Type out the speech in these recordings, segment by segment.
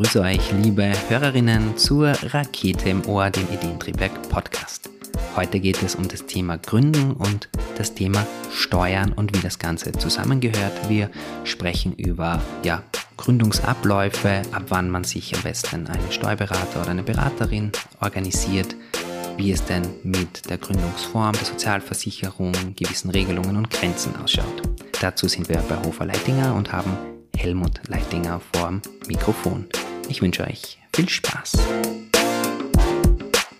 grüße euch, liebe Hörerinnen, zur Rakete im Ohr, dem Ideentriebwerk Podcast. Heute geht es um das Thema Gründung und das Thema Steuern und wie das Ganze zusammengehört. Wir sprechen über ja, Gründungsabläufe, ab wann man sich am besten einen Steuerberater oder eine Beraterin organisiert, wie es denn mit der Gründungsform, der Sozialversicherung, gewissen Regelungen und Grenzen ausschaut. Dazu sind wir bei Hofer Leitinger und haben Helmut Leitinger vorm Mikrofon. Ich wünsche euch viel Spaß.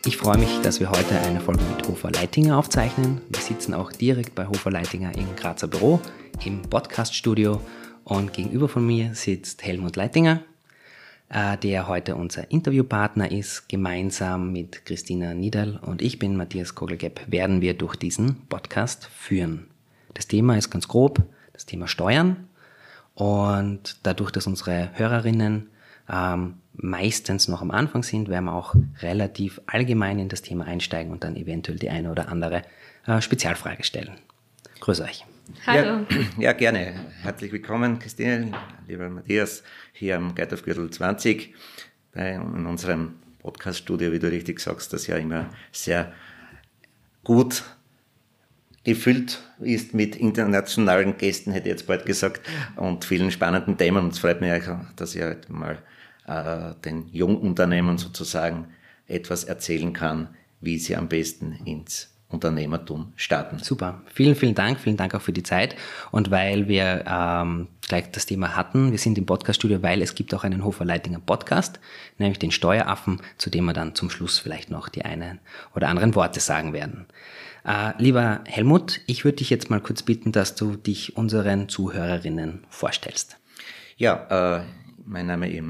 Ich freue mich, dass wir heute eine Folge mit Hofer Leitinger aufzeichnen. Wir sitzen auch direkt bei Hofer Leitinger im Grazer Büro, im Podcaststudio und gegenüber von mir sitzt Helmut Leitinger, äh, der heute unser Interviewpartner ist. Gemeinsam mit Christina Niederl und ich bin Matthias Kogelgepp werden wir durch diesen Podcast führen. Das Thema ist ganz grob das Thema Steuern und dadurch, dass unsere Hörerinnen ähm, meistens noch am Anfang sind, werden wir auch relativ allgemein in das Thema einsteigen und dann eventuell die eine oder andere äh, Spezialfrage stellen. Grüß euch. Hallo. Ja, ja, gerne. Herzlich willkommen, Christine, lieber Matthias, hier am Geitaufgürtel 20 bei, in unserem Podcast-Studio, wie du richtig sagst, das ja immer sehr gut gefüllt ist mit internationalen Gästen, hätte ich jetzt bald gesagt, und vielen spannenden Themen. Und es freut mich, dass ich halt mal äh, den Jungunternehmern sozusagen etwas erzählen kann, wie sie am besten ins Unternehmertum starten. Super. Vielen, vielen Dank. Vielen Dank auch für die Zeit. Und weil wir ähm, gleich das Thema hatten, wir sind im Podcaststudio, weil es gibt auch einen Hofer Leitinger Podcast, nämlich den Steueraffen, zu dem wir dann zum Schluss vielleicht noch die einen oder anderen Worte sagen werden. Äh, lieber Helmut, ich würde dich jetzt mal kurz bitten, dass du dich unseren Zuhörerinnen vorstellst. Ja, äh, mein Name ist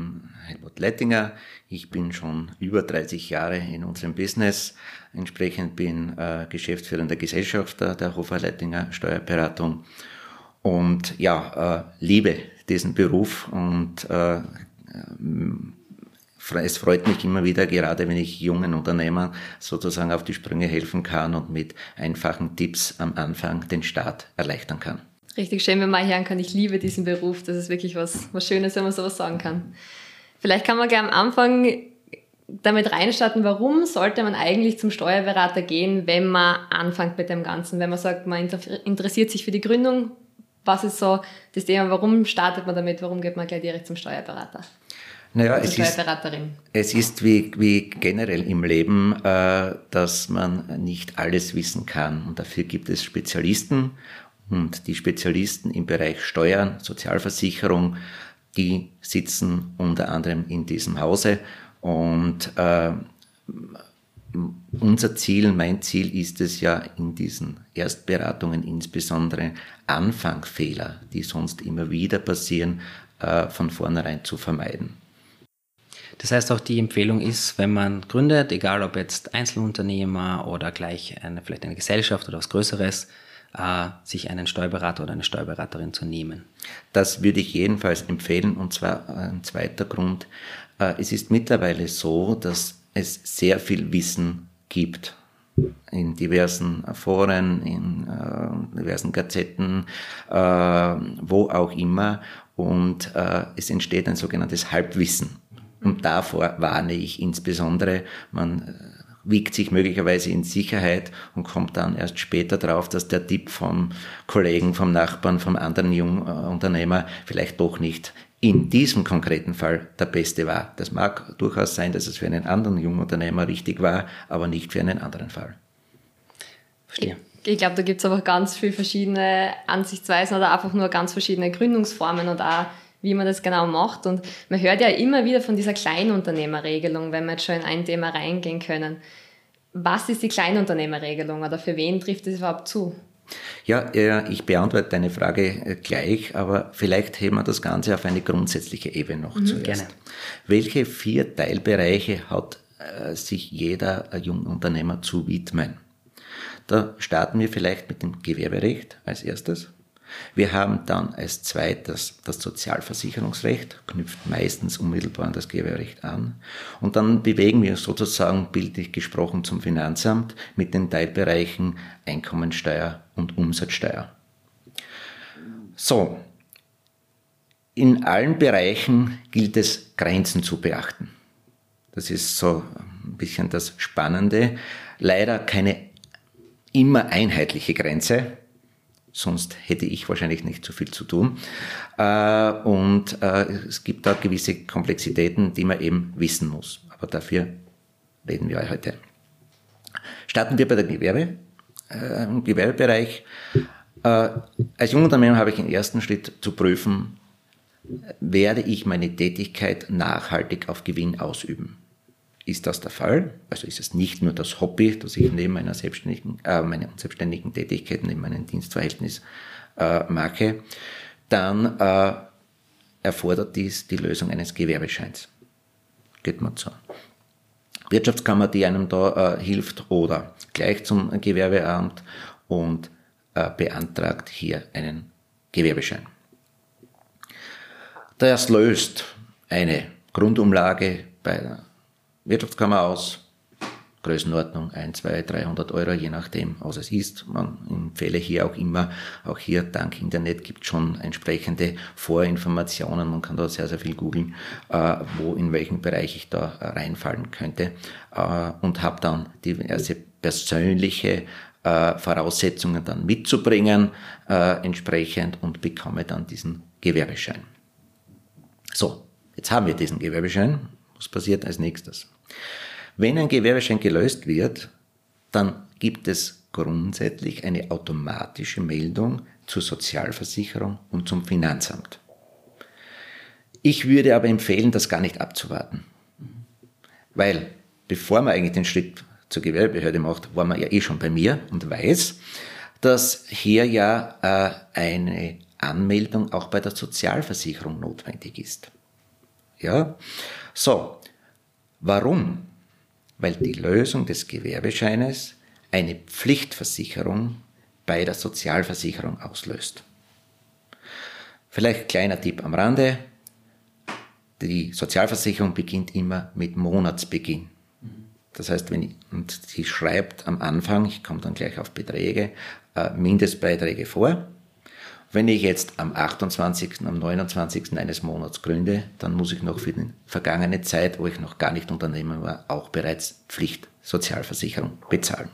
Helmut Leitinger. Ich bin schon über 30 Jahre in unserem Business. Entsprechend bin äh, geschäftsführender Gesellschafter der Hofer Leitinger Steuerberatung und ja, äh, liebe diesen Beruf und äh, es freut mich immer wieder, gerade wenn ich jungen Unternehmern sozusagen auf die Sprünge helfen kann und mit einfachen Tipps am Anfang den Start erleichtern kann. Richtig schön, wenn man hören kann, ich liebe diesen Beruf. Das ist wirklich was, was Schönes, wenn man sowas sagen kann. Vielleicht kann man gleich am Anfang damit reinstarten, warum sollte man eigentlich zum Steuerberater gehen, wenn man anfängt mit dem Ganzen? Wenn man sagt, man interessiert sich für die Gründung, was ist so das Thema, warum startet man damit, warum geht man gleich direkt zum Steuerberater? Naja, es ist, es ist wie, wie generell im Leben, äh, dass man nicht alles wissen kann. Und dafür gibt es Spezialisten. Und die Spezialisten im Bereich Steuern, Sozialversicherung, die sitzen unter anderem in diesem Hause. Und äh, unser Ziel, mein Ziel ist es ja in diesen Erstberatungen insbesondere Anfangfehler, die sonst immer wieder passieren, äh, von vornherein zu vermeiden. Das heißt auch die Empfehlung ist, wenn man gründet, egal ob jetzt Einzelunternehmer oder gleich eine, vielleicht eine Gesellschaft oder was Größeres, äh, sich einen Steuerberater oder eine Steuerberaterin zu nehmen. Das würde ich jedenfalls empfehlen und zwar ein zweiter Grund. Äh, es ist mittlerweile so, dass es sehr viel Wissen gibt in diversen Foren, in äh, diversen Gazetten, äh, wo auch immer. Und äh, es entsteht ein sogenanntes Halbwissen. Und davor warne ich insbesondere, man äh, wiegt sich möglicherweise in Sicherheit und kommt dann erst später drauf, dass der Tipp vom Kollegen, vom Nachbarn, vom anderen Jungunternehmer vielleicht doch nicht in diesem konkreten Fall der beste war. Das mag durchaus sein, dass es für einen anderen Jungunternehmer richtig war, aber nicht für einen anderen Fall. Verstehe. Ich, ich glaube, da gibt es aber ganz viele verschiedene Ansichtsweisen oder einfach nur ganz verschiedene Gründungsformen und auch wie man das genau macht. Und man hört ja immer wieder von dieser Kleinunternehmerregelung, wenn wir jetzt schon in ein Thema reingehen können. Was ist die Kleinunternehmerregelung oder für wen trifft es überhaupt zu? Ja, ich beantworte deine Frage äh, gleich, aber vielleicht heben wir das Ganze auf eine grundsätzliche Ebene noch mhm, zuerst. Gerne. Welche vier Teilbereiche hat äh, sich jeder Jungunternehmer zu widmen? Da starten wir vielleicht mit dem Gewerberecht als erstes. Wir haben dann als zweites das Sozialversicherungsrecht, knüpft meistens unmittelbar an das Gewerberecht an. Und dann bewegen wir uns sozusagen bildlich gesprochen zum Finanzamt mit den Teilbereichen Einkommensteuer und Umsatzsteuer. So, in allen Bereichen gilt es, Grenzen zu beachten. Das ist so ein bisschen das Spannende. Leider keine immer einheitliche Grenze, sonst hätte ich wahrscheinlich nicht so viel zu tun. Äh, und äh, es gibt da gewisse Komplexitäten, die man eben wissen muss. Aber dafür reden wir heute. Starten wir bei der Gewerbe, äh, im Gewerbebereich. Als Jungunternehmer habe ich im ersten Schritt zu prüfen, werde ich meine Tätigkeit nachhaltig auf Gewinn ausüben. Ist das der Fall? Also ist es nicht nur das Hobby, das ich neben meiner selbstständigen, äh, meiner selbstständigen Tätigkeit, neben meinem Dienstverhältnis äh, mache, dann äh, erfordert dies die Lösung eines Gewerbescheins. Geht man zur Wirtschaftskammer, die einem da äh, hilft, oder gleich zum Gewerbeamt und äh, beantragt hier einen Gewerbeschein. Das löst eine Grundumlage bei der Wirtschaftskammer aus, Größenordnung 1, 2, 300 Euro, je nachdem, was es ist. Man empfehle hier auch immer, auch hier dank Internet gibt schon entsprechende Vorinformationen. Man kann da sehr, sehr viel googeln, äh, wo, in welchem Bereich ich da reinfallen könnte. Äh, und habe dann diverse persönliche äh, Voraussetzungen dann mitzubringen, entsprechend und bekomme dann diesen Gewerbeschein. So, jetzt haben wir diesen Gewerbeschein. Was passiert als nächstes? Wenn ein Gewerbeschein gelöst wird, dann gibt es grundsätzlich eine automatische Meldung zur Sozialversicherung und zum Finanzamt. Ich würde aber empfehlen, das gar nicht abzuwarten. Weil bevor man eigentlich den Schritt zur Gewerbebehörde macht, war man ja eh schon bei mir und weiß, dass hier ja äh, eine Anmeldung auch bei der Sozialversicherung notwendig ist. Ja? So. Warum? Weil die Lösung des Gewerbescheines eine Pflichtversicherung bei der Sozialversicherung auslöst. Vielleicht kleiner Tipp am Rande. Die Sozialversicherung beginnt immer mit Monatsbeginn. Das heißt, wenn ich, und sie schreibt am Anfang, ich komme dann gleich auf Beträge, äh, Mindestbeiträge vor. Wenn ich jetzt am 28., am 29. eines Monats gründe, dann muss ich noch für die vergangene Zeit, wo ich noch gar nicht Unternehmer war, auch bereits Pflichtsozialversicherung bezahlen.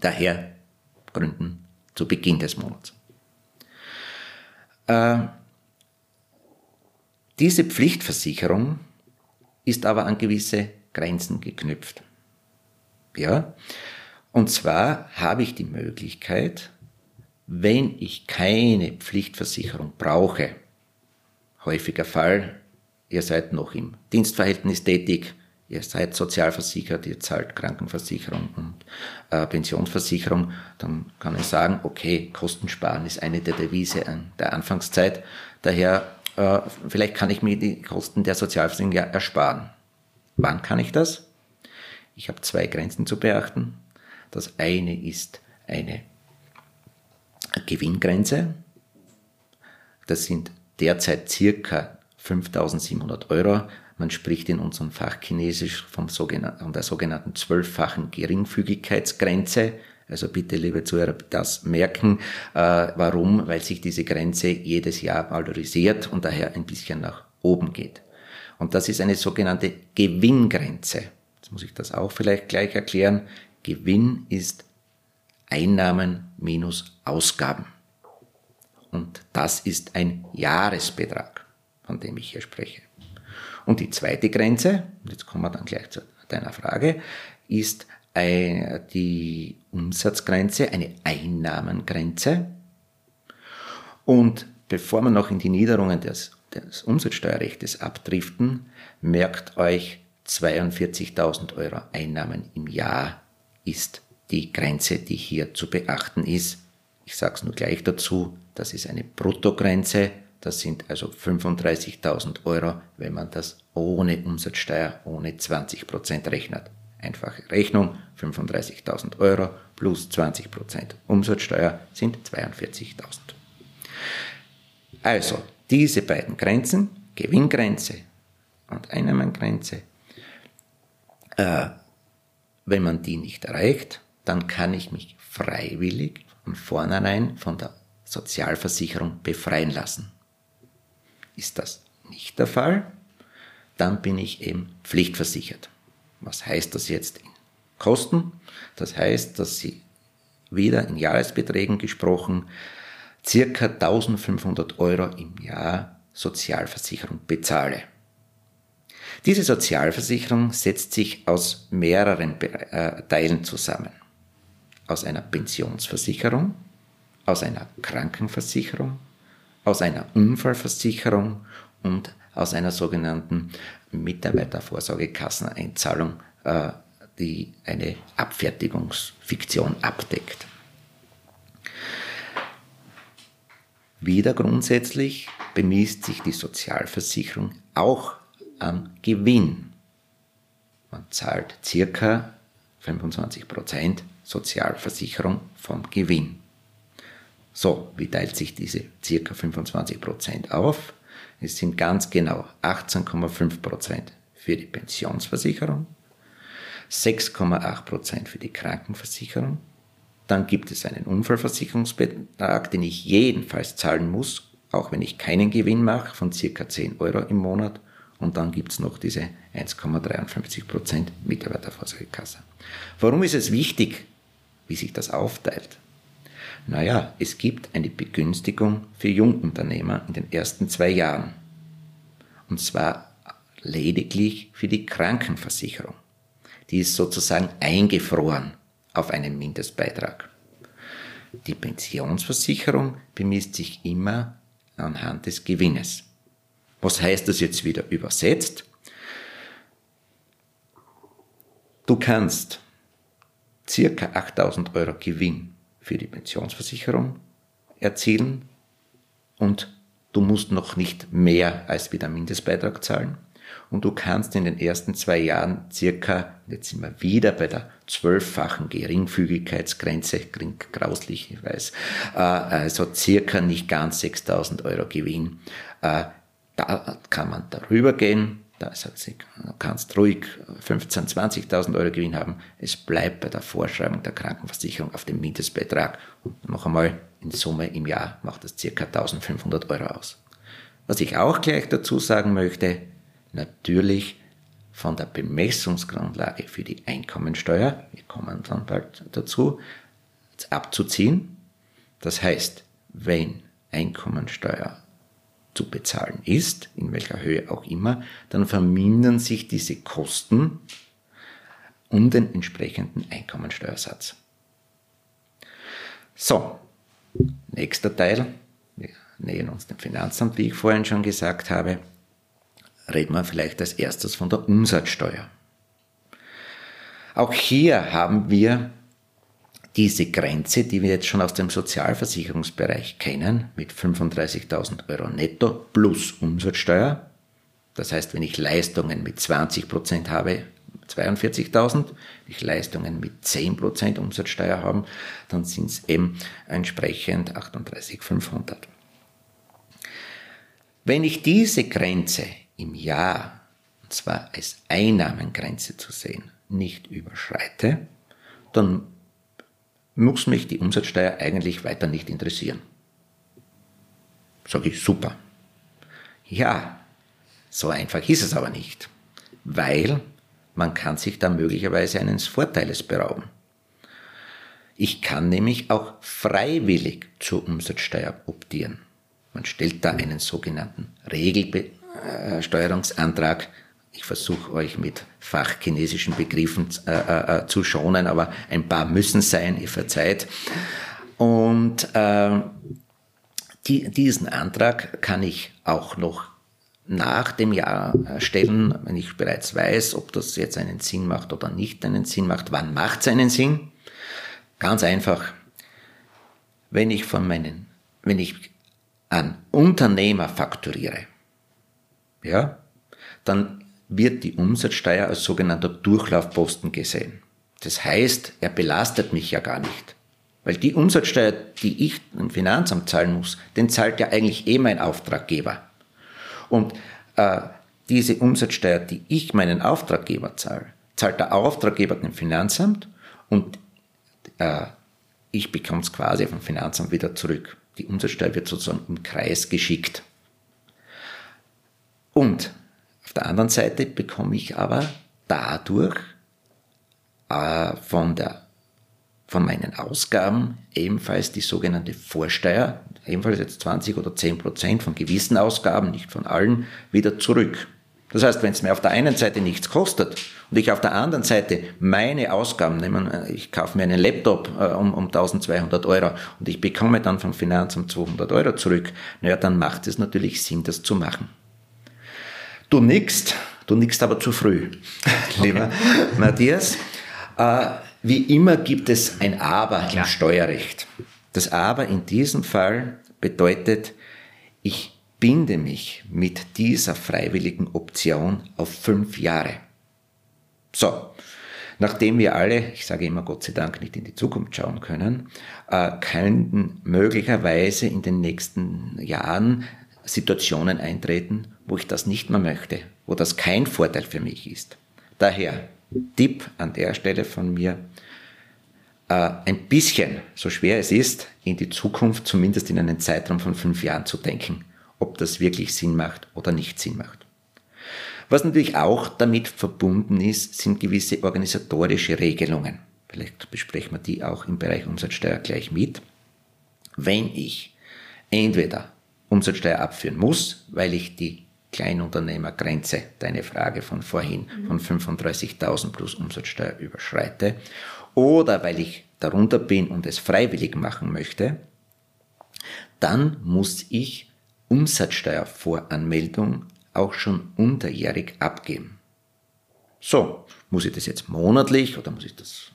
Daher gründen zu Beginn des Monats. Äh, diese Pflichtversicherung ist aber an gewisse Grenzen geknüpft. Ja? Und zwar habe ich die Möglichkeit, wenn ich keine Pflichtversicherung brauche, häufiger Fall, ihr seid noch im Dienstverhältnis tätig, ihr seid sozialversichert, ihr zahlt Krankenversicherung und äh, Pensionsversicherung, dann kann ich sagen, okay, Kostensparen ist eine der Devise an der Anfangszeit. Daher, äh, vielleicht kann ich mir die Kosten der Sozialversicherung ja ersparen. Wann kann ich das? Ich habe zwei Grenzen zu beachten. Das eine ist eine Gewinngrenze. Das sind derzeit circa 5700 Euro. Man spricht in unserem Fach Chinesisch vom von der sogenannten zwölffachen Geringfügigkeitsgrenze. Also bitte, liebe Zuhörer, das merken. Äh, warum? Weil sich diese Grenze jedes Jahr valorisiert und daher ein bisschen nach oben geht. Und das ist eine sogenannte Gewinngrenze. Jetzt muss ich das auch vielleicht gleich erklären. Gewinn ist Einnahmen minus Ausgaben. Und das ist ein Jahresbetrag, von dem ich hier spreche. Und die zweite Grenze, jetzt kommen wir dann gleich zu deiner Frage, ist die Umsatzgrenze, eine Einnahmengrenze. Und bevor wir noch in die Niederungen des, des Umsatzsteuerrechts abdriften, merkt euch, 42.000 Euro Einnahmen im Jahr ist die Grenze, die hier zu beachten ist. Ich sage es nur gleich dazu, das ist eine Bruttogrenze, das sind also 35.000 Euro, wenn man das ohne Umsatzsteuer, ohne 20% rechnet. Einfache Rechnung, 35.000 Euro plus 20% Umsatzsteuer sind 42.000. Also, diese beiden Grenzen, Gewinngrenze und Einnahmengrenze, äh, wenn man die nicht erreicht, dann kann ich mich freiwillig von vornherein von der Sozialversicherung befreien lassen. Ist das nicht der Fall, dann bin ich eben pflichtversichert. Was heißt das jetzt in Kosten? Das heißt, dass Sie wieder in Jahresbeträgen gesprochen circa 1500 Euro im Jahr Sozialversicherung bezahle. Diese Sozialversicherung setzt sich aus mehreren äh, Teilen zusammen. Aus einer Pensionsversicherung, aus einer Krankenversicherung, aus einer Unfallversicherung und aus einer sogenannten Mitarbeitervorsorgekasseneinzahlung, äh, die eine Abfertigungsfiktion abdeckt. Wieder grundsätzlich bemisst sich die Sozialversicherung auch am Gewinn. Man zahlt circa 25% Sozialversicherung vom Gewinn. So, wie teilt sich diese circa 25% auf? Es sind ganz genau 18,5% für die Pensionsversicherung, 6,8% für die Krankenversicherung, dann gibt es einen Unfallversicherungsbetrag, den ich jedenfalls zahlen muss, auch wenn ich keinen Gewinn mache, von circa 10 Euro im Monat. Und dann gibt es noch diese 1,53% Mitarbeitervorsorgekasse. Warum ist es wichtig, wie sich das aufteilt? Naja, es gibt eine Begünstigung für Jungunternehmer in den ersten zwei Jahren. Und zwar lediglich für die Krankenversicherung. Die ist sozusagen eingefroren auf einen Mindestbeitrag. Die Pensionsversicherung bemisst sich immer anhand des Gewinnes. Was heißt das jetzt wieder übersetzt? Du kannst circa 8000 Euro Gewinn für die Pensionsversicherung erzielen und du musst noch nicht mehr als wieder Mindestbeitrag zahlen und du kannst in den ersten zwei Jahren circa, jetzt sind wir wieder bei der zwölffachen Geringfügigkeitsgrenze, klingt grauslich, ich weiß, äh, also circa nicht ganz 6000 Euro Gewinn. Äh, da kann man darüber gehen, da sagt sie, du kannst ruhig 15.000, 20.000 Euro Gewinn haben. Es bleibt bei der Vorschreibung der Krankenversicherung auf dem Mindestbetrag. Und noch einmal, in Summe im Jahr macht das circa 1.500 Euro aus. Was ich auch gleich dazu sagen möchte, natürlich von der Bemessungsgrundlage für die Einkommensteuer, wir kommen dann bald dazu, abzuziehen. Das heißt, wenn Einkommensteuer zu bezahlen ist, in welcher Höhe auch immer, dann vermindern sich diese Kosten um den entsprechenden Einkommensteuersatz. So, nächster Teil. Wir nähern uns dem Finanzamt, wie ich vorhin schon gesagt habe reden wir vielleicht als erstes von der Umsatzsteuer. Auch hier haben wir diese Grenze, die wir jetzt schon aus dem Sozialversicherungsbereich kennen, mit 35.000 Euro netto plus Umsatzsteuer. Das heißt, wenn ich Leistungen mit 20 Prozent habe, 42.000, wenn ich Leistungen mit 10% Umsatzsteuer habe, dann sind es eben entsprechend 38.500. Wenn ich diese Grenze im Jahr, und zwar als Einnahmengrenze zu sehen, nicht überschreite, dann muss mich die Umsatzsteuer eigentlich weiter nicht interessieren. Sag ich, super. Ja, so einfach ist es aber nicht, weil man kann sich da möglicherweise eines Vorteiles berauben. Ich kann nämlich auch freiwillig zur Umsatzsteuer optieren. Man stellt da einen sogenannten Regelbe äh. Ich versuche euch mit fachchinesischen Begriffen äh, äh, äh, zu schonen, aber ein paar müssen sein, ihr verzeiht. Und äh, die, diesen Antrag kann ich auch noch nach dem Jahr äh, stellen, wenn ich bereits weiß, ob das jetzt einen Sinn macht oder nicht einen Sinn macht. Wann macht es einen Sinn? Ganz einfach. Wenn ich von meinen, wenn ich an Unternehmer fakturiere, ja, dann wird die Umsatzsteuer als sogenannter Durchlaufposten gesehen. Das heißt, er belastet mich ja gar nicht. Weil die Umsatzsteuer, die ich im Finanzamt zahlen muss, den zahlt ja eigentlich eh mein Auftraggeber. Und äh, diese Umsatzsteuer, die ich meinen Auftraggeber zahle, zahlt der Auftraggeber dem Finanzamt und äh, ich bekomme es quasi vom Finanzamt wieder zurück. Die Umsatzsteuer wird sozusagen im Kreis geschickt. Und der anderen Seite bekomme ich aber dadurch äh, von, der, von meinen Ausgaben ebenfalls die sogenannte Vorsteuer, ebenfalls jetzt 20 oder 10 Prozent von gewissen Ausgaben, nicht von allen, wieder zurück. Das heißt, wenn es mir auf der einen Seite nichts kostet und ich auf der anderen Seite meine Ausgaben, nehmen, ich kaufe mir einen Laptop äh, um, um 1200 Euro und ich bekomme dann vom Finanzamt 200 Euro zurück, naja, dann macht es natürlich Sinn, das zu machen. Du nickst, du nickst aber zu früh, lieber Matthias. Äh, wie immer gibt es ein Aber Klar. im Steuerrecht. Das Aber in diesem Fall bedeutet, ich binde mich mit dieser freiwilligen Option auf fünf Jahre. So, nachdem wir alle, ich sage immer Gott sei Dank, nicht in die Zukunft schauen können, äh, können möglicherweise in den nächsten Jahren Situationen eintreten, wo ich das nicht mehr möchte, wo das kein Vorteil für mich ist. Daher, Tipp an der Stelle von mir, äh, ein bisschen, so schwer es ist, in die Zukunft, zumindest in einen Zeitraum von fünf Jahren zu denken ob das wirklich Sinn macht oder nicht Sinn macht. Was natürlich auch damit verbunden ist, sind gewisse organisatorische Regelungen. Vielleicht besprechen wir die auch im Bereich Umsatzsteuer gleich mit. Wenn ich entweder Umsatzsteuer abführen muss, weil ich die Kleinunternehmergrenze, deine Frage von vorhin, von 35.000 plus Umsatzsteuer überschreite, oder weil ich darunter bin und es freiwillig machen möchte, dann muss ich Umsatzsteuervoranmeldung auch schon unterjährig abgeben. So, muss ich das jetzt monatlich oder muss ich das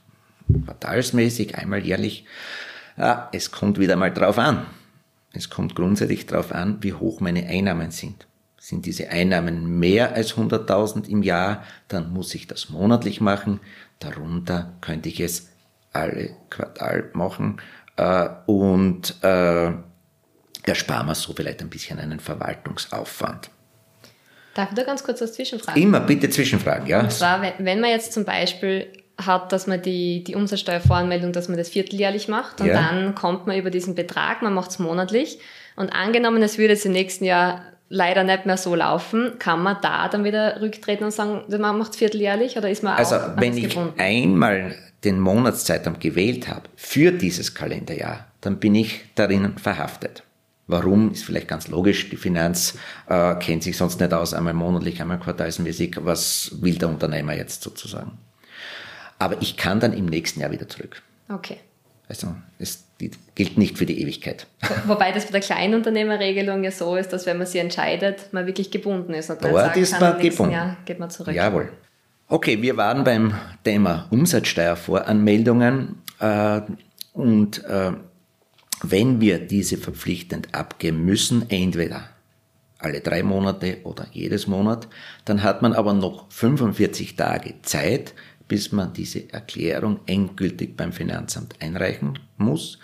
quartalsmäßig, einmal jährlich? Ja, es kommt wieder mal drauf an. Es kommt grundsätzlich drauf an, wie hoch meine Einnahmen sind. Sind diese Einnahmen mehr als 100.000 im Jahr, dann muss ich das monatlich machen. Darunter könnte ich es alle Quartal machen. Äh, und äh, ersparen wir so vielleicht ein bisschen einen Verwaltungsaufwand. Darf ich da ganz kurz was zwischenfragen? Immer bitte zwischenfragen, ja. Und zwar, wenn man jetzt zum Beispiel hat, dass man die, die Umsatzsteuervoranmeldung, dass man das vierteljährlich macht und ja. dann kommt man über diesen Betrag, man macht es monatlich und angenommen, es würde es im nächsten Jahr leider nicht mehr so laufen, kann man da dann wieder rücktreten und sagen, man macht es vierteljährlich oder ist man also, auch Also wenn ich gebunden? einmal den Monatszeitraum gewählt habe für dieses Kalenderjahr, dann bin ich darin verhaftet. Warum ist vielleicht ganz logisch. Die Finanz äh, kennt sich sonst nicht aus, einmal monatlich, einmal quartalsmäßig. Was will der Unternehmer jetzt sozusagen? Aber ich kann dann im nächsten Jahr wieder zurück. Okay. Also es gilt nicht für die Ewigkeit. Wobei das bei der Kleinunternehmerregelung ja so ist, dass wenn man sie entscheidet, man wirklich gebunden ist. Und dann Dort ist man gebunden. Jahr geht man zurück. Jawohl. Okay, wir waren beim Thema Umsatzsteuervoranmeldungen äh, und äh, wenn wir diese verpflichtend abgeben müssen, entweder alle drei Monate oder jedes Monat, dann hat man aber noch 45 Tage Zeit, bis man diese Erklärung endgültig beim Finanzamt einreichen muss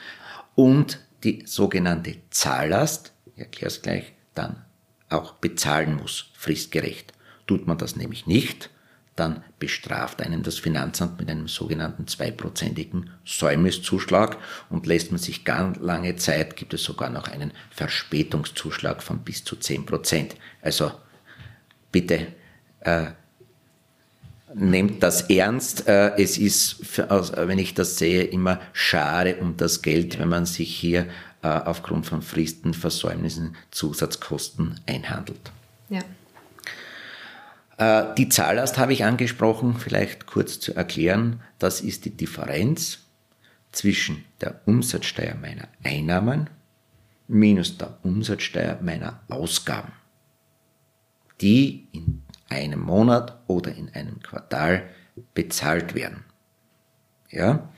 und die sogenannte Zahllast, ich erkläre es gleich, dann auch bezahlen muss, fristgerecht. Tut man das nämlich nicht, dann bestraft einen das Finanzamt mit einem sogenannten zweiprozentigen Säumniszuschlag und lässt man sich ganz lange Zeit, gibt es sogar noch einen Verspätungszuschlag von bis zu zehn Prozent. Also bitte äh, nehmt das ernst. Äh, es ist, für, wenn ich das sehe, immer schade um das Geld, wenn man sich hier äh, aufgrund von Fristen, Versäumnissen, Zusatzkosten einhandelt. Ja. Äh, die Zahllast habe ich angesprochen, vielleicht kurz zu erklären. Das ist die Differenz zwischen der Umsatzsteuer meiner Einnahmen minus der Umsatzsteuer meiner Ausgaben, die in einem Monat oder in einem Quartal bezahlt werden. Ja?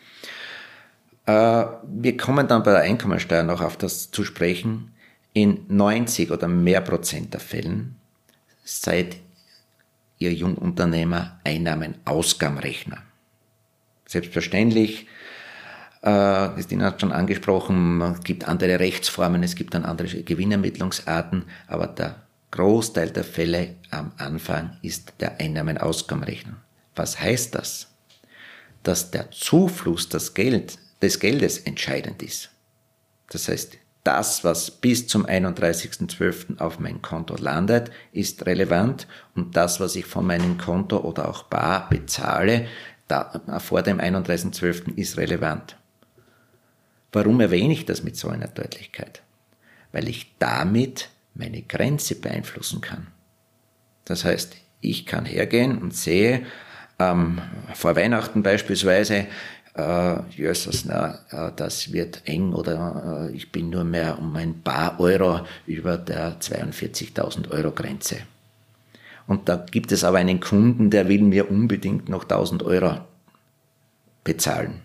Äh, wir kommen dann bei der Einkommensteuer noch auf das zu sprechen. In 90 oder mehr Prozent der Fällen seid Ihr Jungunternehmer Einnahmen-Ausgabenrechner. Selbstverständlich, äh, Christina hat schon angesprochen, es gibt andere Rechtsformen, es gibt dann andere Gewinnermittlungsarten, aber der Großteil der Fälle am Anfang ist der Einnahmen-Ausgabenrechner. Was heißt das? Dass der Zufluss des, Geld, des Geldes entscheidend ist. Das heißt, das, was bis zum 31.12. auf mein Konto landet, ist relevant und das, was ich von meinem Konto oder auch bar bezahle, da, vor dem 31.12. ist relevant. Warum erwähne ich das mit so einer Deutlichkeit? Weil ich damit meine Grenze beeinflussen kann. Das heißt, ich kann hergehen und sehe, ähm, vor Weihnachten beispielsweise, äh, Jesus, na, äh, das wird eng oder äh, ich bin nur mehr um ein paar Euro über der 42.000 Euro Grenze. Und da gibt es aber einen Kunden, der will mir unbedingt noch 1000 Euro bezahlen.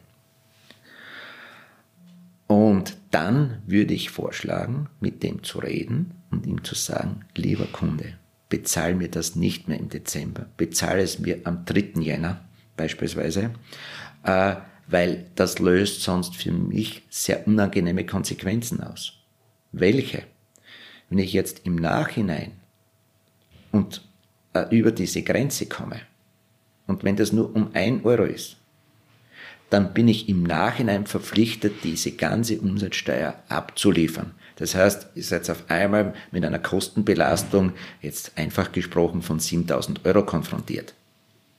Und dann würde ich vorschlagen, mit dem zu reden und ihm zu sagen, lieber Kunde, bezahl mir das nicht mehr im Dezember, bezahle es mir am 3. Jänner beispielsweise, äh, weil das löst sonst für mich sehr unangenehme Konsequenzen aus. Welche? Wenn ich jetzt im Nachhinein und äh, über diese Grenze komme und wenn das nur um ein Euro ist, dann bin ich im Nachhinein verpflichtet, diese ganze Umsatzsteuer abzuliefern. Das heißt, ihr seid auf einmal mit einer Kostenbelastung, jetzt einfach gesprochen, von 7000 Euro konfrontiert.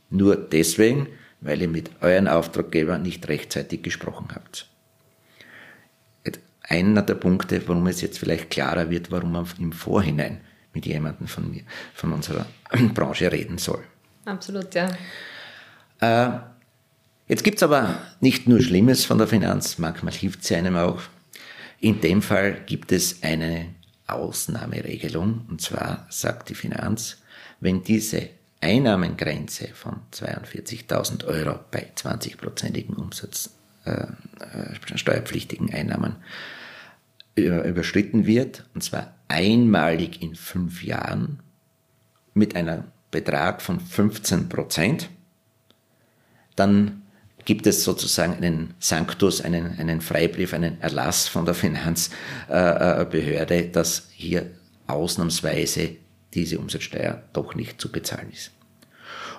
Nur deswegen, weil ihr mit euren Auftraggeber nicht rechtzeitig gesprochen habt. Einer der Punkte, warum es jetzt vielleicht klarer wird, warum man im Vorhinein mit jemandem von mir, von unserer Branche reden soll. Absolut, ja. Äh, jetzt gibt's aber nicht nur Schlimmes von der Finanz, manchmal hilft sie einem auch. In dem Fall gibt es eine Ausnahmeregelung, und zwar sagt die Finanz, wenn diese Einnahmengrenze von 42.000 Euro bei 20-prozentigen Umsatz, äh, äh, steuerpflichtigen Einnahmen überschritten wird, und zwar einmalig in fünf Jahren mit einem Betrag von 15 Prozent, dann gibt es sozusagen einen Sanctus, einen, einen Freibrief, einen Erlass von der Finanzbehörde, dass hier ausnahmsweise diese Umsatzsteuer doch nicht zu bezahlen ist.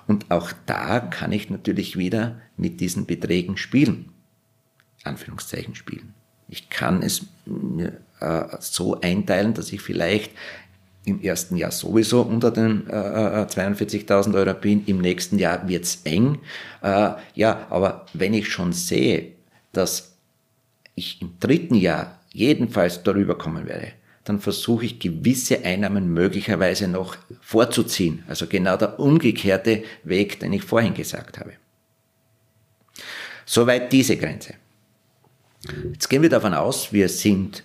Und auch da kann ich natürlich wieder mit diesen Beträgen spielen. Anführungszeichen spielen. Ich kann es mir äh, so einteilen, dass ich vielleicht im ersten Jahr sowieso unter den äh, 42.000 äh, Euro bin, im nächsten Jahr wird's eng. Äh, ja, aber wenn ich schon sehe, dass ich im dritten Jahr jedenfalls darüber kommen werde, dann versuche ich gewisse Einnahmen möglicherweise noch vorzuziehen. Also genau der umgekehrte Weg, den ich vorhin gesagt habe. Soweit diese Grenze. Jetzt gehen wir davon aus, wir sind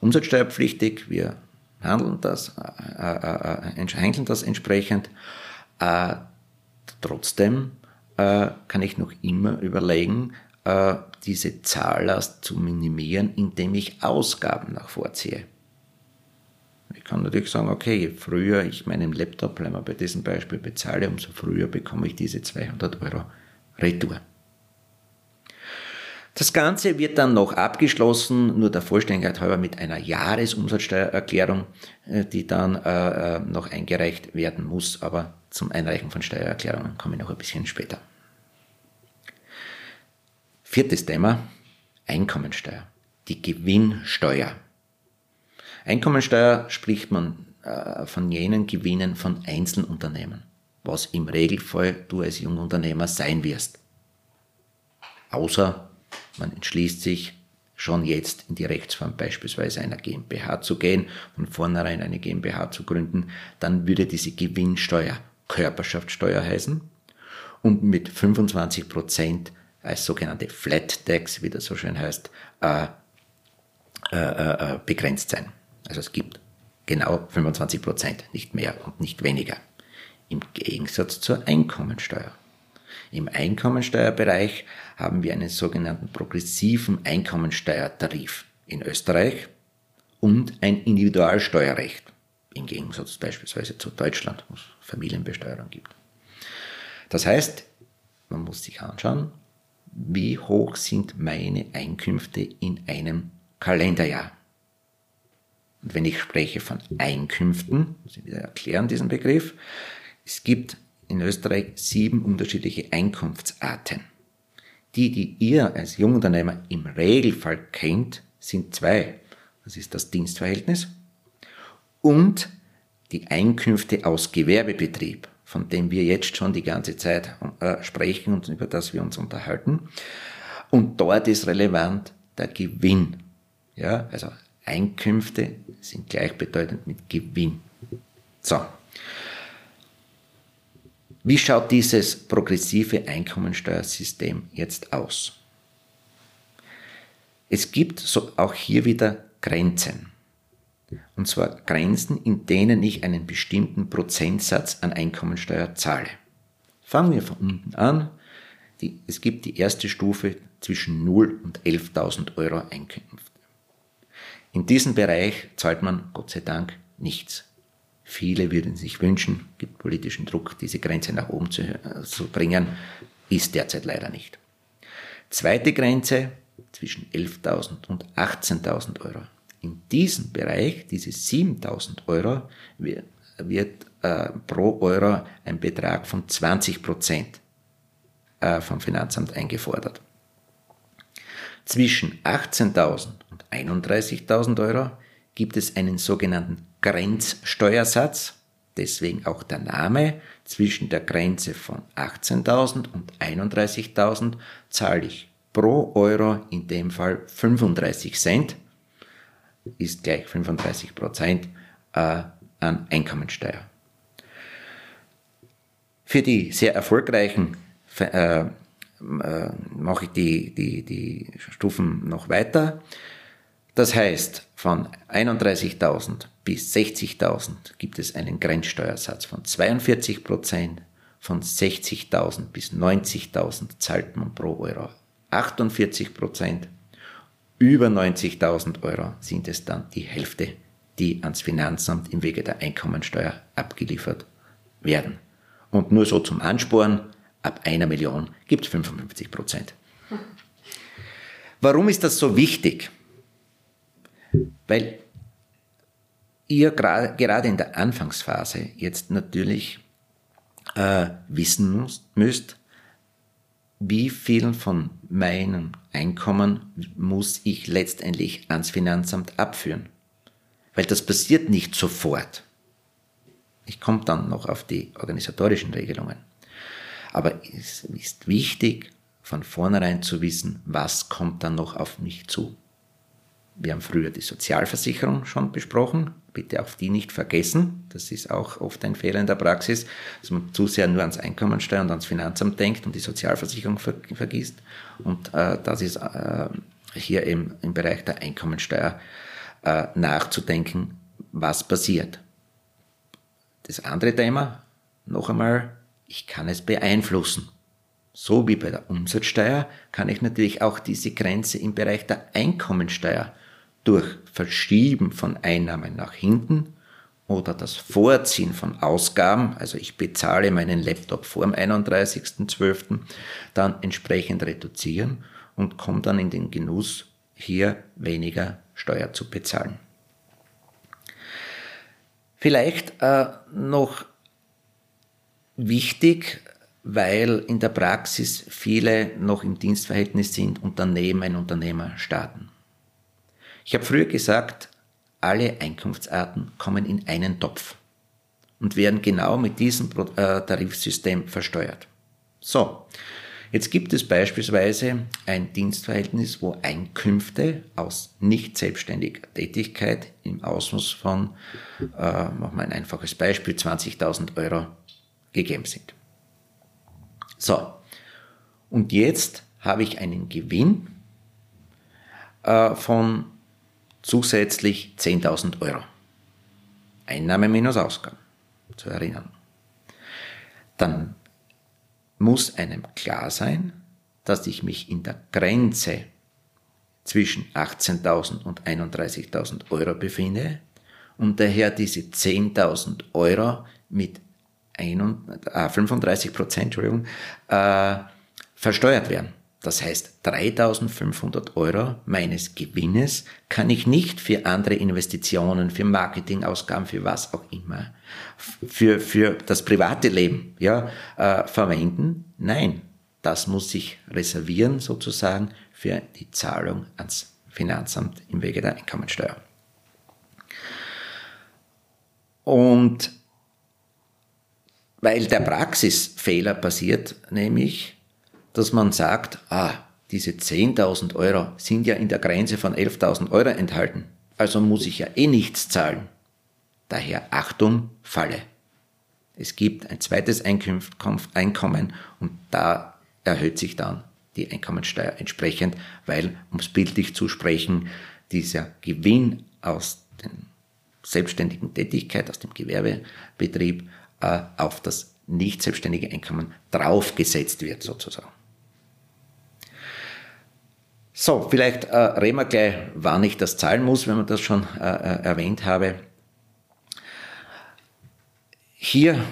umsatzsteuerpflichtig, wir handeln das, äh, äh, äh, handeln das entsprechend. Trotzdem kann ich noch immer überlegen, diese Zahllast zu minimieren, indem ich Ausgaben nach vorziehe. Ich kann natürlich sagen, okay, je früher ich meinen Laptop, bleiben wir bei diesem Beispiel, bezahle, umso früher bekomme ich diese 200 Euro Retour. Das Ganze wird dann noch abgeschlossen, nur der Vollständigkeit halber mit einer Jahresumsatzsteuererklärung, äh, die dann äh, äh, noch eingereicht werden muss, aber zum Einreichen von Steuererklärungen komme ich noch ein bisschen später. Viertes Thema, Einkommensteuer, die Gewinnsteuer. Einkommensteuer spricht man von jenen Gewinnen von Einzelunternehmen, was im Regelfall du als Jungunternehmer sein wirst. Außer man entschließt sich schon jetzt in die Rechtsform beispielsweise einer GmbH zu gehen, von vornherein eine GmbH zu gründen, dann würde diese Gewinnsteuer Körperschaftssteuer heißen und mit 25 Prozent als sogenannte Flat Tax, wie das so schön heißt, äh, äh, äh, begrenzt sein. Also es gibt genau 25 Prozent, nicht mehr und nicht weniger. Im Gegensatz zur Einkommensteuer. Im Einkommensteuerbereich haben wir einen sogenannten progressiven Einkommensteuertarif in Österreich und ein Individualsteuerrecht, im Gegensatz beispielsweise zu Deutschland, wo es Familienbesteuerung gibt. Das heißt, man muss sich anschauen, wie hoch sind meine Einkünfte in einem Kalenderjahr. Und wenn ich spreche von Einkünften, muss ich wieder erklären diesen Begriff, es gibt in Österreich sieben unterschiedliche Einkunftsarten. Die, die ihr als Jungunternehmer im Regelfall kennt, sind zwei. das ist das Dienstverhältnis, und die Einkünfte aus Gewerbebetrieb, von dem wir jetzt schon die ganze Zeit äh, sprechen und über das wir uns unterhalten. Und dort ist relevant der Gewinn. Ja, also Einkünfte sind gleichbedeutend mit Gewinn. So. Wie schaut dieses progressive Einkommensteuersystem jetzt aus? Es gibt so auch hier wieder Grenzen. Und zwar Grenzen, in denen ich einen bestimmten Prozentsatz an Einkommensteuer zahle. Fangen wir von unten an. Die, es gibt die erste Stufe zwischen 0 und 11.000 Euro Einkünfte. In diesem Bereich zahlt man Gott sei Dank nichts. Viele würden sich wünschen, gibt politischen Druck, diese Grenze nach oben zu, äh, zu bringen, ist derzeit leider nicht. Zweite Grenze zwischen 11.000 und 18.000 Euro. In diesem Bereich, diese 7.000 Euro, wird, wird äh, pro Euro ein Betrag von 20 Prozent äh, vom Finanzamt eingefordert. Zwischen 18.000 und 31.000 Euro gibt es einen sogenannten Grenzsteuersatz, deswegen auch der Name. Zwischen der Grenze von 18.000 und 31.000 zahle ich pro Euro in dem Fall 35 Cent, ist gleich 35 Prozent äh, an Einkommensteuer. Für die sehr erfolgreichen äh, äh, mache ich die, die, die Stufen noch weiter. Das heißt, von 31.000 bis 60.000 gibt es einen Grenzsteuersatz von 42 Prozent. Von 60.000 bis 90.000 zahlt man pro Euro 48 Prozent. Über 90.000 Euro sind es dann die Hälfte, die ans Finanzamt im Wege der Einkommensteuer abgeliefert werden. Und nur so zum Ansporn, ab einer Million gibt es 55 Prozent. Warum ist das so wichtig? Weil ihr gerade in der Anfangsphase jetzt natürlich äh, wissen müsst, wie viel von meinem Einkommen muss ich letztendlich ans Finanzamt abführen. Weil das passiert nicht sofort. Ich komme dann noch auf die organisatorischen Regelungen. Aber es ist wichtig, von vornherein zu wissen, was kommt dann noch auf mich zu. Wir haben früher die Sozialversicherung schon besprochen. Bitte auch die nicht vergessen. Das ist auch oft ein Fehler in der Praxis, dass man zu sehr nur ans Einkommensteuer und ans Finanzamt denkt und die Sozialversicherung ver vergisst. Und äh, das ist äh, hier eben im Bereich der Einkommensteuer äh, nachzudenken, was passiert. Das andere Thema, noch einmal, ich kann es beeinflussen. So wie bei der Umsatzsteuer kann ich natürlich auch diese Grenze im Bereich der Einkommensteuer durch Verschieben von Einnahmen nach hinten oder das Vorziehen von Ausgaben, also ich bezahle meinen Laptop vor dem 31.12., dann entsprechend reduzieren und komme dann in den Genuss, hier weniger Steuer zu bezahlen. Vielleicht äh, noch wichtig, weil in der Praxis viele noch im Dienstverhältnis sind und daneben ein Unternehmer starten. Ich habe früher gesagt, alle Einkunftsarten kommen in einen Topf und werden genau mit diesem äh, Tarifsystem versteuert. So, jetzt gibt es beispielsweise ein Dienstverhältnis, wo Einkünfte aus nicht selbstständiger Tätigkeit im Ausmaß von, äh, machen wir ein einfaches Beispiel, 20.000 Euro gegeben sind. So, und jetzt habe ich einen Gewinn äh, von zusätzlich 10.000 Euro. Einnahme minus Ausgaben, zu erinnern. Dann muss einem klar sein, dass ich mich in der Grenze zwischen 18.000 und 31.000 Euro befinde und daher diese 10.000 Euro mit 35 äh, Prozent äh, versteuert werden. Das heißt, 3500 Euro meines Gewinnes kann ich nicht für andere Investitionen, für Marketingausgaben, für was auch immer, für, für das private Leben ja, äh, verwenden. Nein, das muss ich reservieren sozusagen für die Zahlung ans Finanzamt im Wege der Einkommensteuer. Und weil der Praxisfehler passiert, nämlich, dass man sagt, ah, diese 10.000 Euro sind ja in der Grenze von 11.000 Euro enthalten, also muss ich ja eh nichts zahlen. Daher Achtung, Falle. Es gibt ein zweites Einkommen und da erhöht sich dann die Einkommensteuer entsprechend, weil, um es bildlich zu sprechen, dieser Gewinn aus der selbstständigen Tätigkeit, aus dem Gewerbebetrieb äh, auf das nicht selbstständige Einkommen draufgesetzt wird sozusagen. So, vielleicht äh, reden wir gleich, wann ich das zahlen muss, wenn man das schon äh, äh erwähnt habe. Hier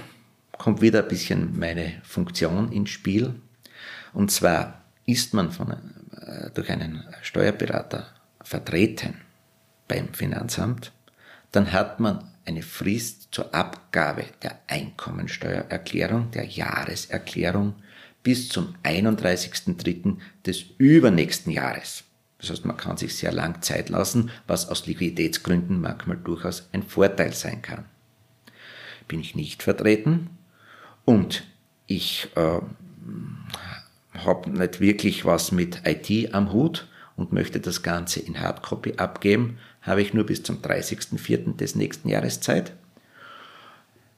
kommt wieder ein bisschen meine Funktion ins Spiel. Und zwar ist man von, äh, durch einen Steuerberater vertreten beim Finanzamt, dann hat man eine Frist zur Abgabe der Einkommensteuererklärung, der Jahreserklärung bis zum 31.03. des übernächsten Jahres. Das heißt, man kann sich sehr lang Zeit lassen, was aus Liquiditätsgründen manchmal durchaus ein Vorteil sein kann. Bin ich nicht vertreten und ich äh, habe nicht wirklich was mit IT am Hut und möchte das Ganze in Hardcopy abgeben, habe ich nur bis zum 30.04. des nächsten Jahres Zeit.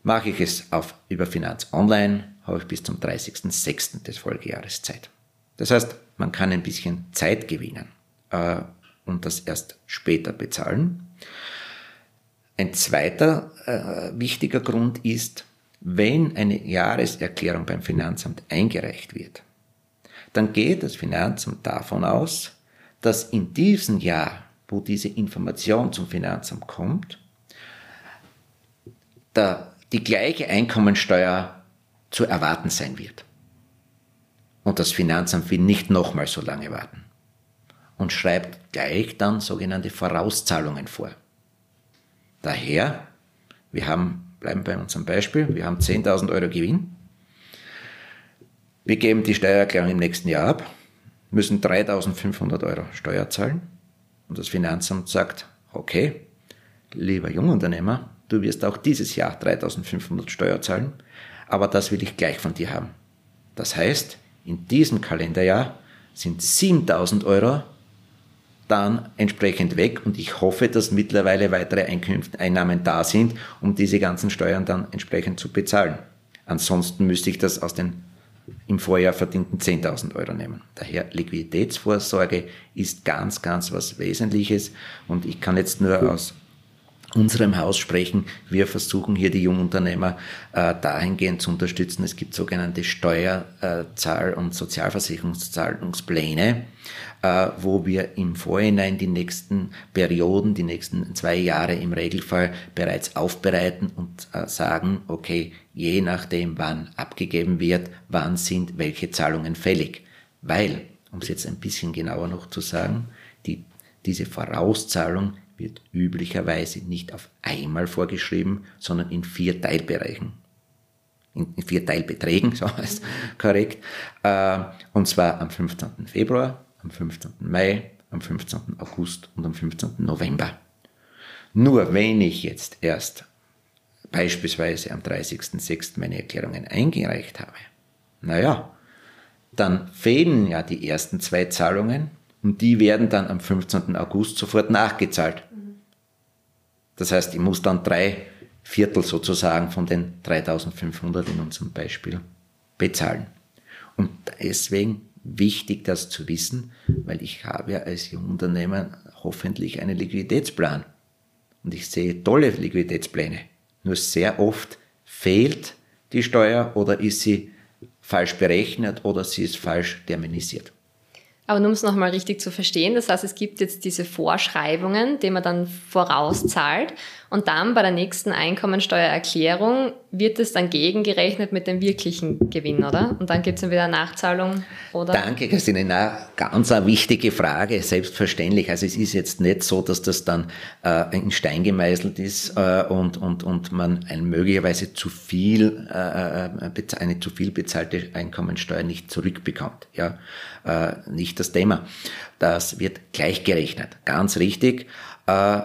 Mache ich es auf, über Finanz Online, habe ich bis zum 30.06. des Folgejahres Zeit. Das heißt, man kann ein bisschen Zeit gewinnen äh, und das erst später bezahlen. Ein zweiter äh, wichtiger Grund ist, wenn eine Jahreserklärung beim Finanzamt eingereicht wird, dann geht das Finanzamt davon aus, dass in diesem Jahr, wo diese Information zum Finanzamt kommt, der, die gleiche Einkommensteuer zu erwarten sein wird. Und das Finanzamt will nicht nochmal so lange warten und schreibt gleich dann sogenannte Vorauszahlungen vor. Daher, wir haben, bleiben bei unserem Beispiel, wir haben 10.000 Euro Gewinn. Wir geben die Steuererklärung im nächsten Jahr ab, müssen 3.500 Euro Steuer zahlen und das Finanzamt sagt, okay, lieber Jungunternehmer, du wirst auch dieses Jahr 3.500 Steuer zahlen, aber das will ich gleich von dir haben. Das heißt, in diesem Kalenderjahr sind 7.000 Euro dann entsprechend weg und ich hoffe, dass mittlerweile weitere Einkünfte, Einnahmen da sind, um diese ganzen Steuern dann entsprechend zu bezahlen. Ansonsten müsste ich das aus den im Vorjahr verdienten 10.000 Euro nehmen. Daher Liquiditätsvorsorge ist ganz, ganz was Wesentliches und ich kann jetzt nur aus unserem Haus sprechen. Wir versuchen hier die Jungunternehmer äh, dahingehend zu unterstützen. Es gibt sogenannte Steuerzahl- und Sozialversicherungszahlungspläne, äh, wo wir im Vorhinein die nächsten Perioden, die nächsten zwei Jahre im Regelfall bereits aufbereiten und äh, sagen, okay, je nachdem, wann abgegeben wird, wann sind welche Zahlungen fällig. Weil, um es jetzt ein bisschen genauer noch zu sagen, die, diese Vorauszahlung wird üblicherweise nicht auf einmal vorgeschrieben, sondern in vier Teilbereichen. In, vier Teilbeträgen, so heißt korrekt. Äh, und zwar am 15. Februar, am 15. Mai, am 15. August und am 15. November. Nur wenn ich jetzt erst beispielsweise am 30.06. meine Erklärungen eingereicht habe, naja, dann fehlen ja die ersten zwei Zahlungen und die werden dann am 15. August sofort nachgezahlt. Das heißt, ich muss dann drei Viertel sozusagen von den 3500 in unserem Beispiel bezahlen. Und deswegen wichtig, das zu wissen, weil ich habe ja als Jungunternehmer hoffentlich einen Liquiditätsplan. Und ich sehe tolle Liquiditätspläne. Nur sehr oft fehlt die Steuer oder ist sie falsch berechnet oder sie ist falsch terminisiert. Aber um es nochmal richtig zu verstehen, das heißt, es gibt jetzt diese Vorschreibungen, die man dann vorauszahlt und dann bei der nächsten Einkommensteuererklärung wird es dann gegengerechnet mit dem wirklichen Gewinn, oder? Und dann gibt es dann wieder eine Nachzahlung, oder? Danke, Christine. Na, ganz eine wichtige Frage, selbstverständlich. Also es ist jetzt nicht so, dass das dann äh, in Stein gemeißelt ist äh, und, und, und man ein möglicherweise zu viel, äh, äh eine zu viel bezahlte Einkommensteuer nicht zurückbekommt. Ja, äh, nicht das Thema. Das wird gleichgerechnet. Ganz richtig. Äh,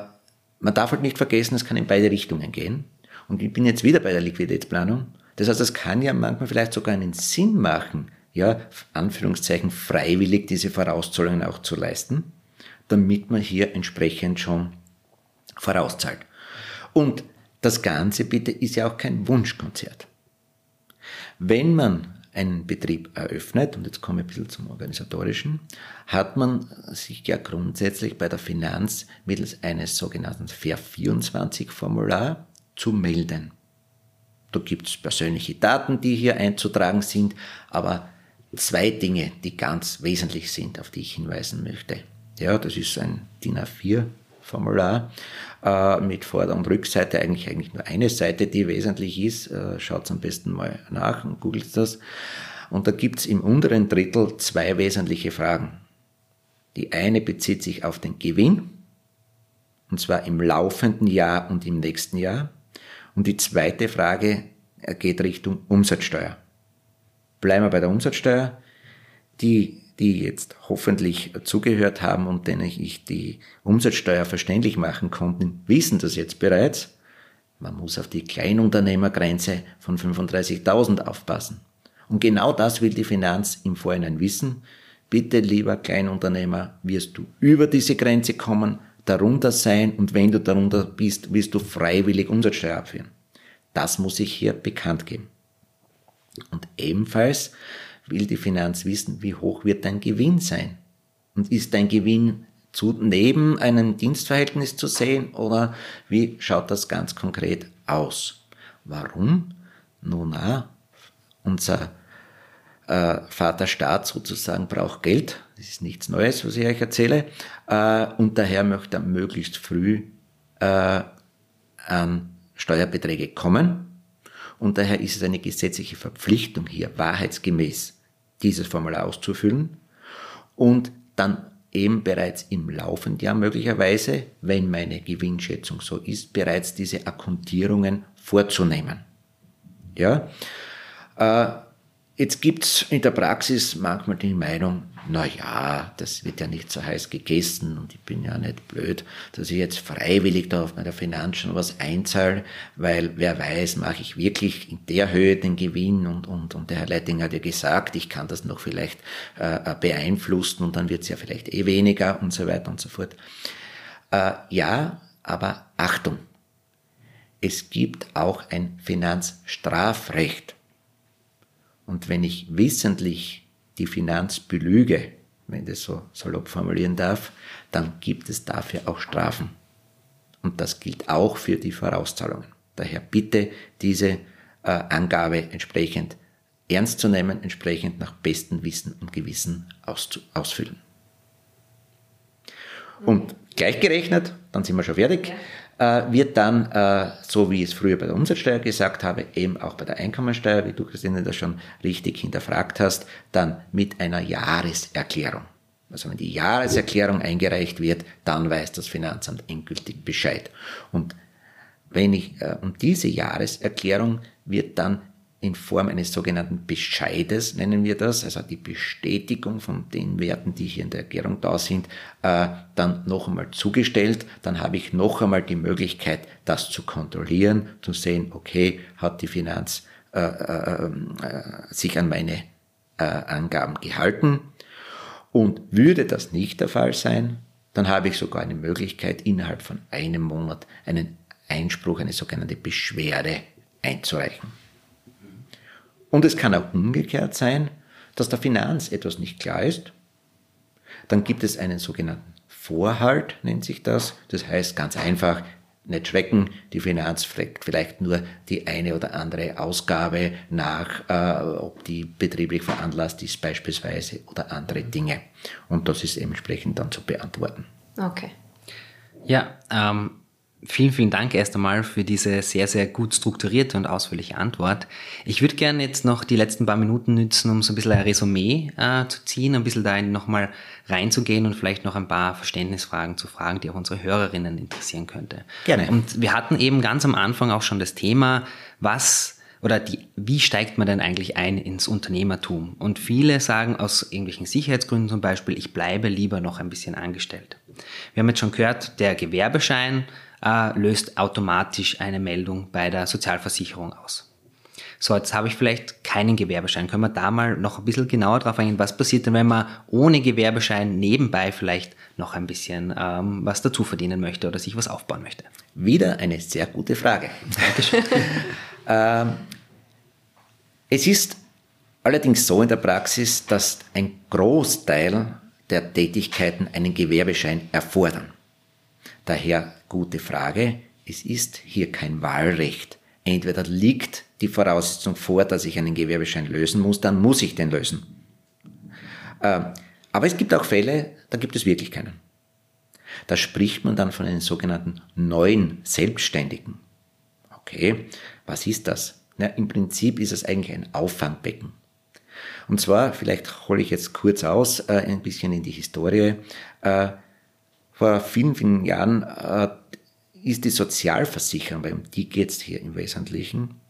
man darf halt nicht vergessen, es kann in beide Richtungen gehen. Und ich bin jetzt wieder bei der Liquiditätsplanung. Das heißt, es kann ja manchmal vielleicht sogar einen Sinn machen, ja, Anführungszeichen freiwillig diese Vorauszahlungen auch zu leisten, damit man hier entsprechend schon vorauszahlt. Und das Ganze bitte ist ja auch kein Wunschkonzert. Wenn man einen Betrieb eröffnet, und jetzt komme ich ein bisschen zum Organisatorischen, hat man sich ja grundsätzlich bei der Finanz mittels eines sogenannten Fair 24 Formular zu melden. Da gibt es persönliche Daten, die hier einzutragen sind, aber zwei Dinge, die ganz wesentlich sind, auf die ich hinweisen möchte. Ja, das ist ein DIN A4 Formular äh, mit Vorder- und Rückseite, eigentlich, eigentlich nur eine Seite, die wesentlich ist. Äh, Schaut am besten mal nach und googelt das. Und da gibt's im unteren Drittel zwei wesentliche Fragen. Die eine bezieht sich auf den Gewinn, und zwar im laufenden Jahr und im nächsten Jahr. Und die zweite Frage geht Richtung Umsatzsteuer. Bleiben wir bei der Umsatzsteuer. Die die jetzt hoffentlich zugehört haben und denen ich die Umsatzsteuer verständlich machen konnte, wissen das jetzt bereits. Man muss auf die Kleinunternehmergrenze von 35.000 aufpassen. Und genau das will die Finanz im Vorhinein wissen. Bitte, lieber Kleinunternehmer, wirst du über diese Grenze kommen, darunter sein und wenn du darunter bist, wirst du freiwillig Umsatzsteuer abführen. Das muss ich hier bekannt geben. Und ebenfalls will die Finanz wissen, wie hoch wird dein Gewinn sein? Und ist dein Gewinn zu, neben einem Dienstverhältnis zu sehen oder wie schaut das ganz konkret aus? Warum? Nun, na, unser äh, Vaterstaat sozusagen braucht Geld. Das ist nichts Neues, was ich euch erzähle. Äh, und daher möchte er möglichst früh äh, an Steuerbeträge kommen. Und daher ist es eine gesetzliche Verpflichtung hier, wahrheitsgemäß dieses Formular auszufüllen und dann eben bereits im laufenden Jahr möglicherweise, wenn meine Gewinnschätzung so ist, bereits diese Akkontierungen vorzunehmen. Ja, äh, Jetzt gibt's in der Praxis manchmal die Meinung, na ja, das wird ja nicht so heiß gegessen und ich bin ja nicht blöd, dass ich jetzt freiwillig da auf meiner Finanz schon was einzahle, weil wer weiß, mache ich wirklich in der Höhe den Gewinn und, und, und der Herr Leiting hat ja gesagt, ich kann das noch vielleicht äh, beeinflussen und dann wird's ja vielleicht eh weniger und so weiter und so fort. Äh, ja, aber Achtung, es gibt auch ein Finanzstrafrecht. Und wenn ich wissentlich die Finanz belüge, wenn ich das so salopp formulieren darf, dann gibt es dafür auch Strafen. Und das gilt auch für die Vorauszahlungen. Daher bitte diese äh, Angabe entsprechend ernst zu nehmen, entsprechend nach bestem Wissen und Gewissen ausfüllen. Und gleichgerechnet, dann sind wir schon fertig, ja wird dann, äh, so wie ich es früher bei der Umsatzsteuer gesagt habe, eben auch bei der Einkommensteuer, wie du Christine das schon richtig hinterfragt hast, dann mit einer Jahreserklärung. Also wenn die Jahreserklärung eingereicht wird, dann weiß das Finanzamt endgültig Bescheid. Und wenn ich, äh, und diese Jahreserklärung wird dann in Form eines sogenannten Bescheides, nennen wir das, also die Bestätigung von den Werten, die hier in der Erklärung da sind, äh, dann noch einmal zugestellt. Dann habe ich noch einmal die Möglichkeit, das zu kontrollieren, zu sehen, okay, hat die Finanz äh, äh, äh sich an meine äh, Angaben gehalten. Und würde das nicht der Fall sein, dann habe ich sogar eine Möglichkeit, innerhalb von einem Monat einen Einspruch, eine sogenannte Beschwerde einzureichen. Und es kann auch umgekehrt sein, dass der Finanz etwas nicht klar ist. Dann gibt es einen sogenannten Vorhalt, nennt sich das. Das heißt ganz einfach, nicht schrecken, die Finanz fragt vielleicht nur die eine oder andere Ausgabe nach, äh, ob die betrieblich veranlasst ist beispielsweise oder andere Dinge. Und das ist entsprechend dann zu beantworten. Okay. Ja, ähm, Vielen, vielen Dank erst einmal für diese sehr, sehr gut strukturierte und ausführliche Antwort. Ich würde gerne jetzt noch die letzten paar Minuten nützen, um so ein bisschen ein Resümee äh, zu ziehen, ein bisschen da nochmal reinzugehen und vielleicht noch ein paar Verständnisfragen zu fragen, die auch unsere Hörerinnen interessieren könnte. Gerne. Und wir hatten eben ganz am Anfang auch schon das Thema, was oder die, wie steigt man denn eigentlich ein ins Unternehmertum? Und viele sagen aus irgendwelchen Sicherheitsgründen zum Beispiel, ich bleibe lieber noch ein bisschen angestellt. Wir haben jetzt schon gehört, der Gewerbeschein äh, löst automatisch eine Meldung bei der Sozialversicherung aus. So, jetzt habe ich vielleicht keinen Gewerbeschein. Können wir da mal noch ein bisschen genauer drauf eingehen? Was passiert denn, wenn man ohne Gewerbeschein nebenbei vielleicht noch ein bisschen ähm, was dazu verdienen möchte oder sich was aufbauen möchte? Wieder eine sehr gute Frage. Dankeschön. ähm, es ist allerdings so in der Praxis, dass ein Großteil der Tätigkeiten einen Gewerbeschein erfordern. Daher gute Frage, es ist hier kein Wahlrecht. Entweder liegt die Voraussetzung vor, dass ich einen Gewerbeschein lösen muss, dann muss ich den lösen. Ähm, aber es gibt auch Fälle, da gibt es wirklich keinen. Da spricht man dann von einem sogenannten neuen Selbstständigen. Okay, was ist das? Na, Im Prinzip ist es eigentlich ein Auffangbecken. Und zwar, vielleicht hole ich jetzt kurz aus, äh, ein bisschen in die Historie. Äh, vor vielen, vielen Jahren äh, ist die Sozialversicherung, weil um die geht es hier im Wesentlichen,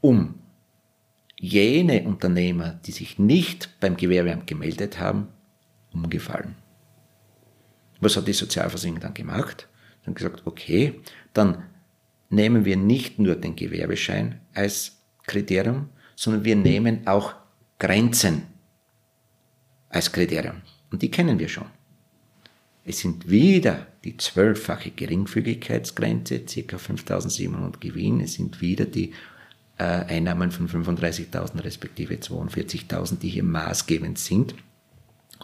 um jene Unternehmer, die sich nicht beim Gewerbeamt gemeldet haben, umgefallen. Was hat die Sozialversicherung dann gemacht? Dann gesagt, okay, dann nehmen wir nicht nur den Gewerbeschein als Kriterium, sondern wir nehmen auch Grenzen als Kriterium. Und die kennen wir schon. Es sind wieder die zwölffache Geringfügigkeitsgrenze, ca. 5700 Gewinn. Es sind wieder die äh, Einnahmen von 35.000 respektive 42.000, die hier maßgebend sind.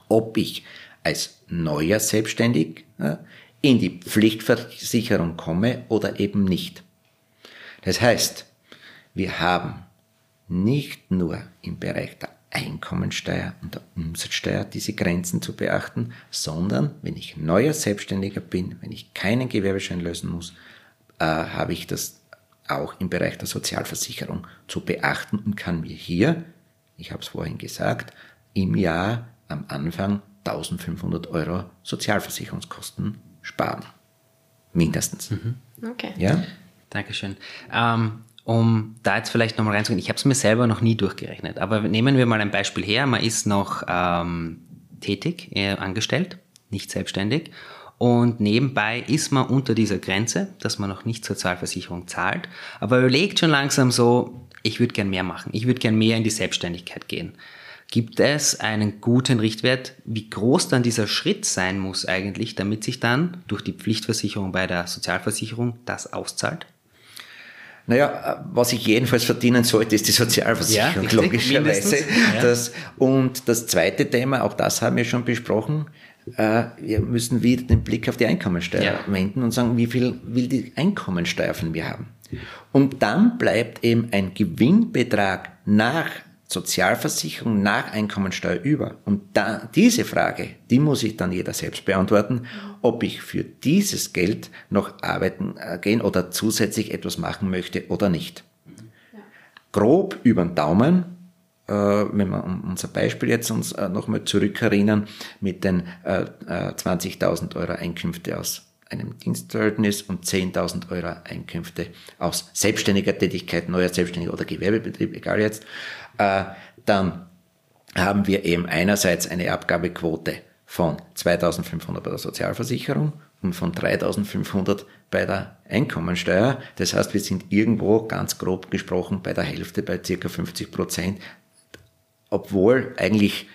Ob ich als neuer Selbstständig äh, in die Pflichtversicherung komme oder eben nicht. Das heißt, wir haben nicht nur im Bereich der Einkommensteuer und der Umsatzsteuer diese Grenzen zu beachten, sondern wenn ich neuer Selbstständiger bin, wenn ich keinen Gewerbeschein lösen muss, äh, habe ich das auch im Bereich der Sozialversicherung zu beachten und kann mir hier, ich habe es vorhin gesagt, im Jahr am Anfang 1500 Euro Sozialversicherungskosten sparen. Mindestens. Mhm. Okay. Ja? Dankeschön. Ähm, um da jetzt vielleicht nochmal reinzugehen, ich habe es mir selber noch nie durchgerechnet, aber nehmen wir mal ein Beispiel her, man ist noch ähm, tätig, äh, angestellt, nicht selbstständig. Und nebenbei ist man unter dieser Grenze, dass man noch nicht Sozialversicherung zahlt, aber überlegt schon langsam so, ich würde gern mehr machen, ich würde gern mehr in die Selbstständigkeit gehen. Gibt es einen guten Richtwert, wie groß dann dieser Schritt sein muss eigentlich, damit sich dann durch die Pflichtversicherung bei der Sozialversicherung das auszahlt? Naja, was ich jedenfalls verdienen sollte, ist die Sozialversicherung, ja, logischerweise. Ja. Das, und das zweite Thema, auch das haben wir schon besprochen, äh, wir müssen wieder den Blick auf die Einkommensteuer ja. wenden und sagen, wie viel will die Einkommensteuer von mir haben? Und dann bleibt eben ein Gewinnbetrag nach Sozialversicherung nach Einkommensteuer über? Und da, diese Frage, die muss ich dann jeder selbst beantworten, ob ich für dieses Geld noch arbeiten äh, gehen oder zusätzlich etwas machen möchte oder nicht. Ja. Grob über den Daumen, äh, wenn wir unser Beispiel jetzt uns äh, nochmal zurückerinnern, mit den äh, 20.000 äh, Euro Einkünfte aus einem Dienstverhältnis und 10.000 Euro Einkünfte aus selbstständiger Tätigkeit, neuer Selbstständiger oder Gewerbebetrieb, egal jetzt, dann haben wir eben einerseits eine Abgabequote von 2500 bei der Sozialversicherung und von 3500 bei der Einkommensteuer. Das heißt, wir sind irgendwo ganz grob gesprochen bei der Hälfte, bei circa 50 Prozent, obwohl eigentlich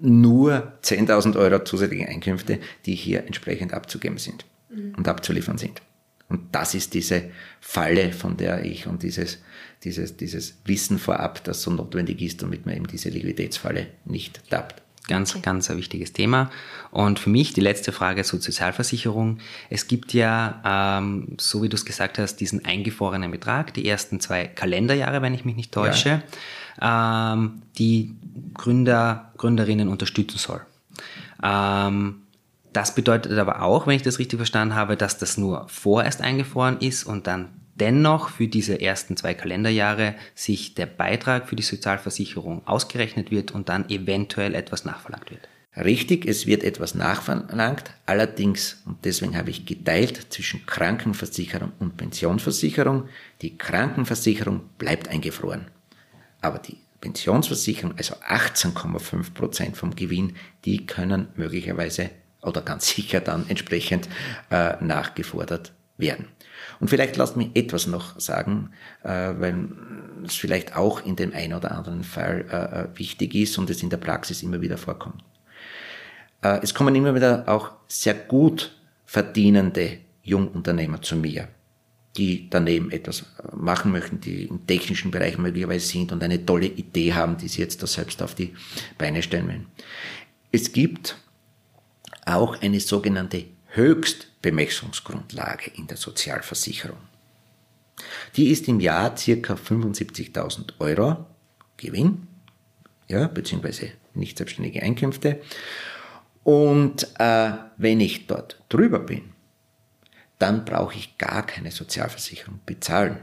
nur 10.000 Euro zusätzliche Einkünfte, die hier entsprechend abzugeben sind mhm. und abzuliefern sind. Und das ist diese Falle, von der ich und dieses dieses, dieses Wissen vorab, das so notwendig ist, damit man eben diese Liquiditätsfalle nicht tappt. Ganz, okay. ganz ein wichtiges Thema. Und für mich die letzte Frage zur Sozialversicherung. Es gibt ja, ähm, so wie du es gesagt hast, diesen eingefrorenen Betrag, die ersten zwei Kalenderjahre, wenn ich mich nicht täusche, ja. ähm, die Gründer, Gründerinnen unterstützen soll. Ähm, das bedeutet aber auch, wenn ich das richtig verstanden habe, dass das nur vorerst eingefroren ist und dann dennoch für diese ersten zwei Kalenderjahre sich der Beitrag für die Sozialversicherung ausgerechnet wird und dann eventuell etwas nachverlangt wird. Richtig, es wird etwas nachverlangt, allerdings, und deswegen habe ich geteilt zwischen Krankenversicherung und Pensionsversicherung, die Krankenversicherung bleibt eingefroren. Aber die Pensionsversicherung, also 18,5 Prozent vom Gewinn, die können möglicherweise oder ganz sicher dann entsprechend äh, nachgefordert werden. Und vielleicht lasst mich etwas noch sagen, äh, weil es vielleicht auch in dem einen oder anderen Fall äh, äh, wichtig ist und es in der Praxis immer wieder vorkommt. Es kommen immer wieder auch sehr gut verdienende Jungunternehmer zu mir, die daneben etwas machen möchten, die im technischen Bereich möglicherweise sind und eine tolle Idee haben, die sie jetzt da selbst auf die Beine stellen wollen. Es gibt auch eine sogenannte Höchstbemessungsgrundlage in der Sozialversicherung. Die ist im Jahr circa 75.000 Euro Gewinn, ja, beziehungsweise nicht selbstständige Einkünfte. Und äh, wenn ich dort drüber bin, dann brauche ich gar keine Sozialversicherung bezahlen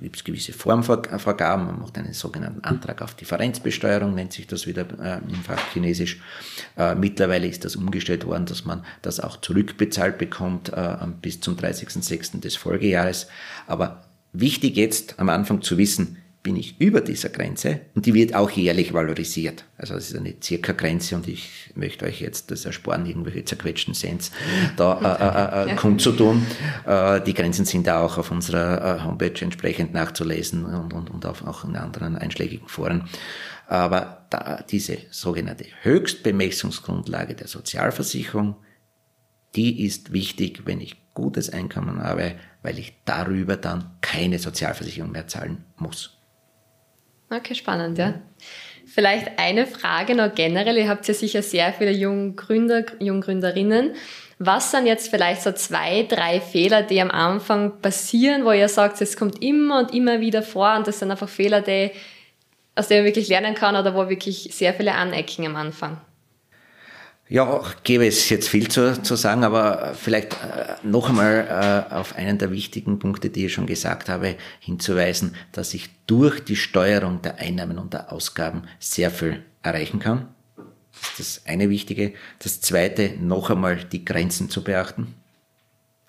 gibt es gewisse Formvorgaben, man macht einen sogenannten Antrag auf Differenzbesteuerung, nennt sich das wieder äh, im Fachchinesisch. Äh, mittlerweile ist das umgestellt worden, dass man das auch zurückbezahlt bekommt äh, bis zum 30.06. des Folgejahres. Aber wichtig jetzt am Anfang zu wissen, bin ich über dieser Grenze und die wird auch jährlich valorisiert. Also das ist eine circa Grenze und ich möchte euch jetzt das ersparen, irgendwelche zerquetschten Cents da äh, äh, äh, kundzutun. Äh, die Grenzen sind da auch auf unserer äh, Homepage entsprechend nachzulesen und, und, und auch in anderen einschlägigen Foren. Aber da, diese sogenannte Höchstbemessungsgrundlage der Sozialversicherung, die ist wichtig, wenn ich gutes Einkommen habe, weil ich darüber dann keine Sozialversicherung mehr zahlen muss. Okay, spannend, ja. Vielleicht eine Frage noch generell. Ihr habt ja sicher sehr viele Junggründer, Junggründerinnen. Was sind jetzt vielleicht so zwei, drei Fehler, die am Anfang passieren, wo ihr sagt, es kommt immer und immer wieder vor und das sind einfach Fehler, die, aus denen man wirklich lernen kann oder wo wirklich sehr viele anecken am Anfang? Ja, gäbe es jetzt viel zu, zu sagen, aber vielleicht äh, noch einmal äh, auf einen der wichtigen Punkte, die ich schon gesagt habe, hinzuweisen, dass ich durch die Steuerung der Einnahmen und der Ausgaben sehr viel erreichen kann. Das ist das eine Wichtige. Das zweite, noch einmal die Grenzen zu beachten.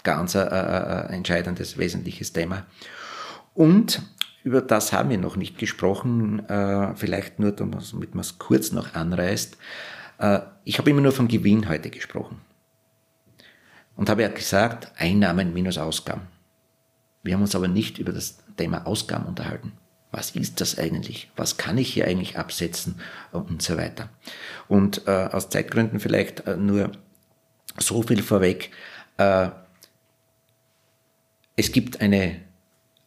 Ganz ein, ein entscheidendes, wesentliches Thema. Und über das haben wir noch nicht gesprochen, äh, vielleicht nur, damit man es kurz noch anreißt. Äh, ich habe immer nur vom Gewinn heute gesprochen. Und habe ja gesagt, Einnahmen minus Ausgaben. Wir haben uns aber nicht über das Thema Ausgaben unterhalten. Was ist das eigentlich? Was kann ich hier eigentlich absetzen? Und so weiter. Und äh, aus Zeitgründen vielleicht äh, nur so viel vorweg. Äh, es gibt eine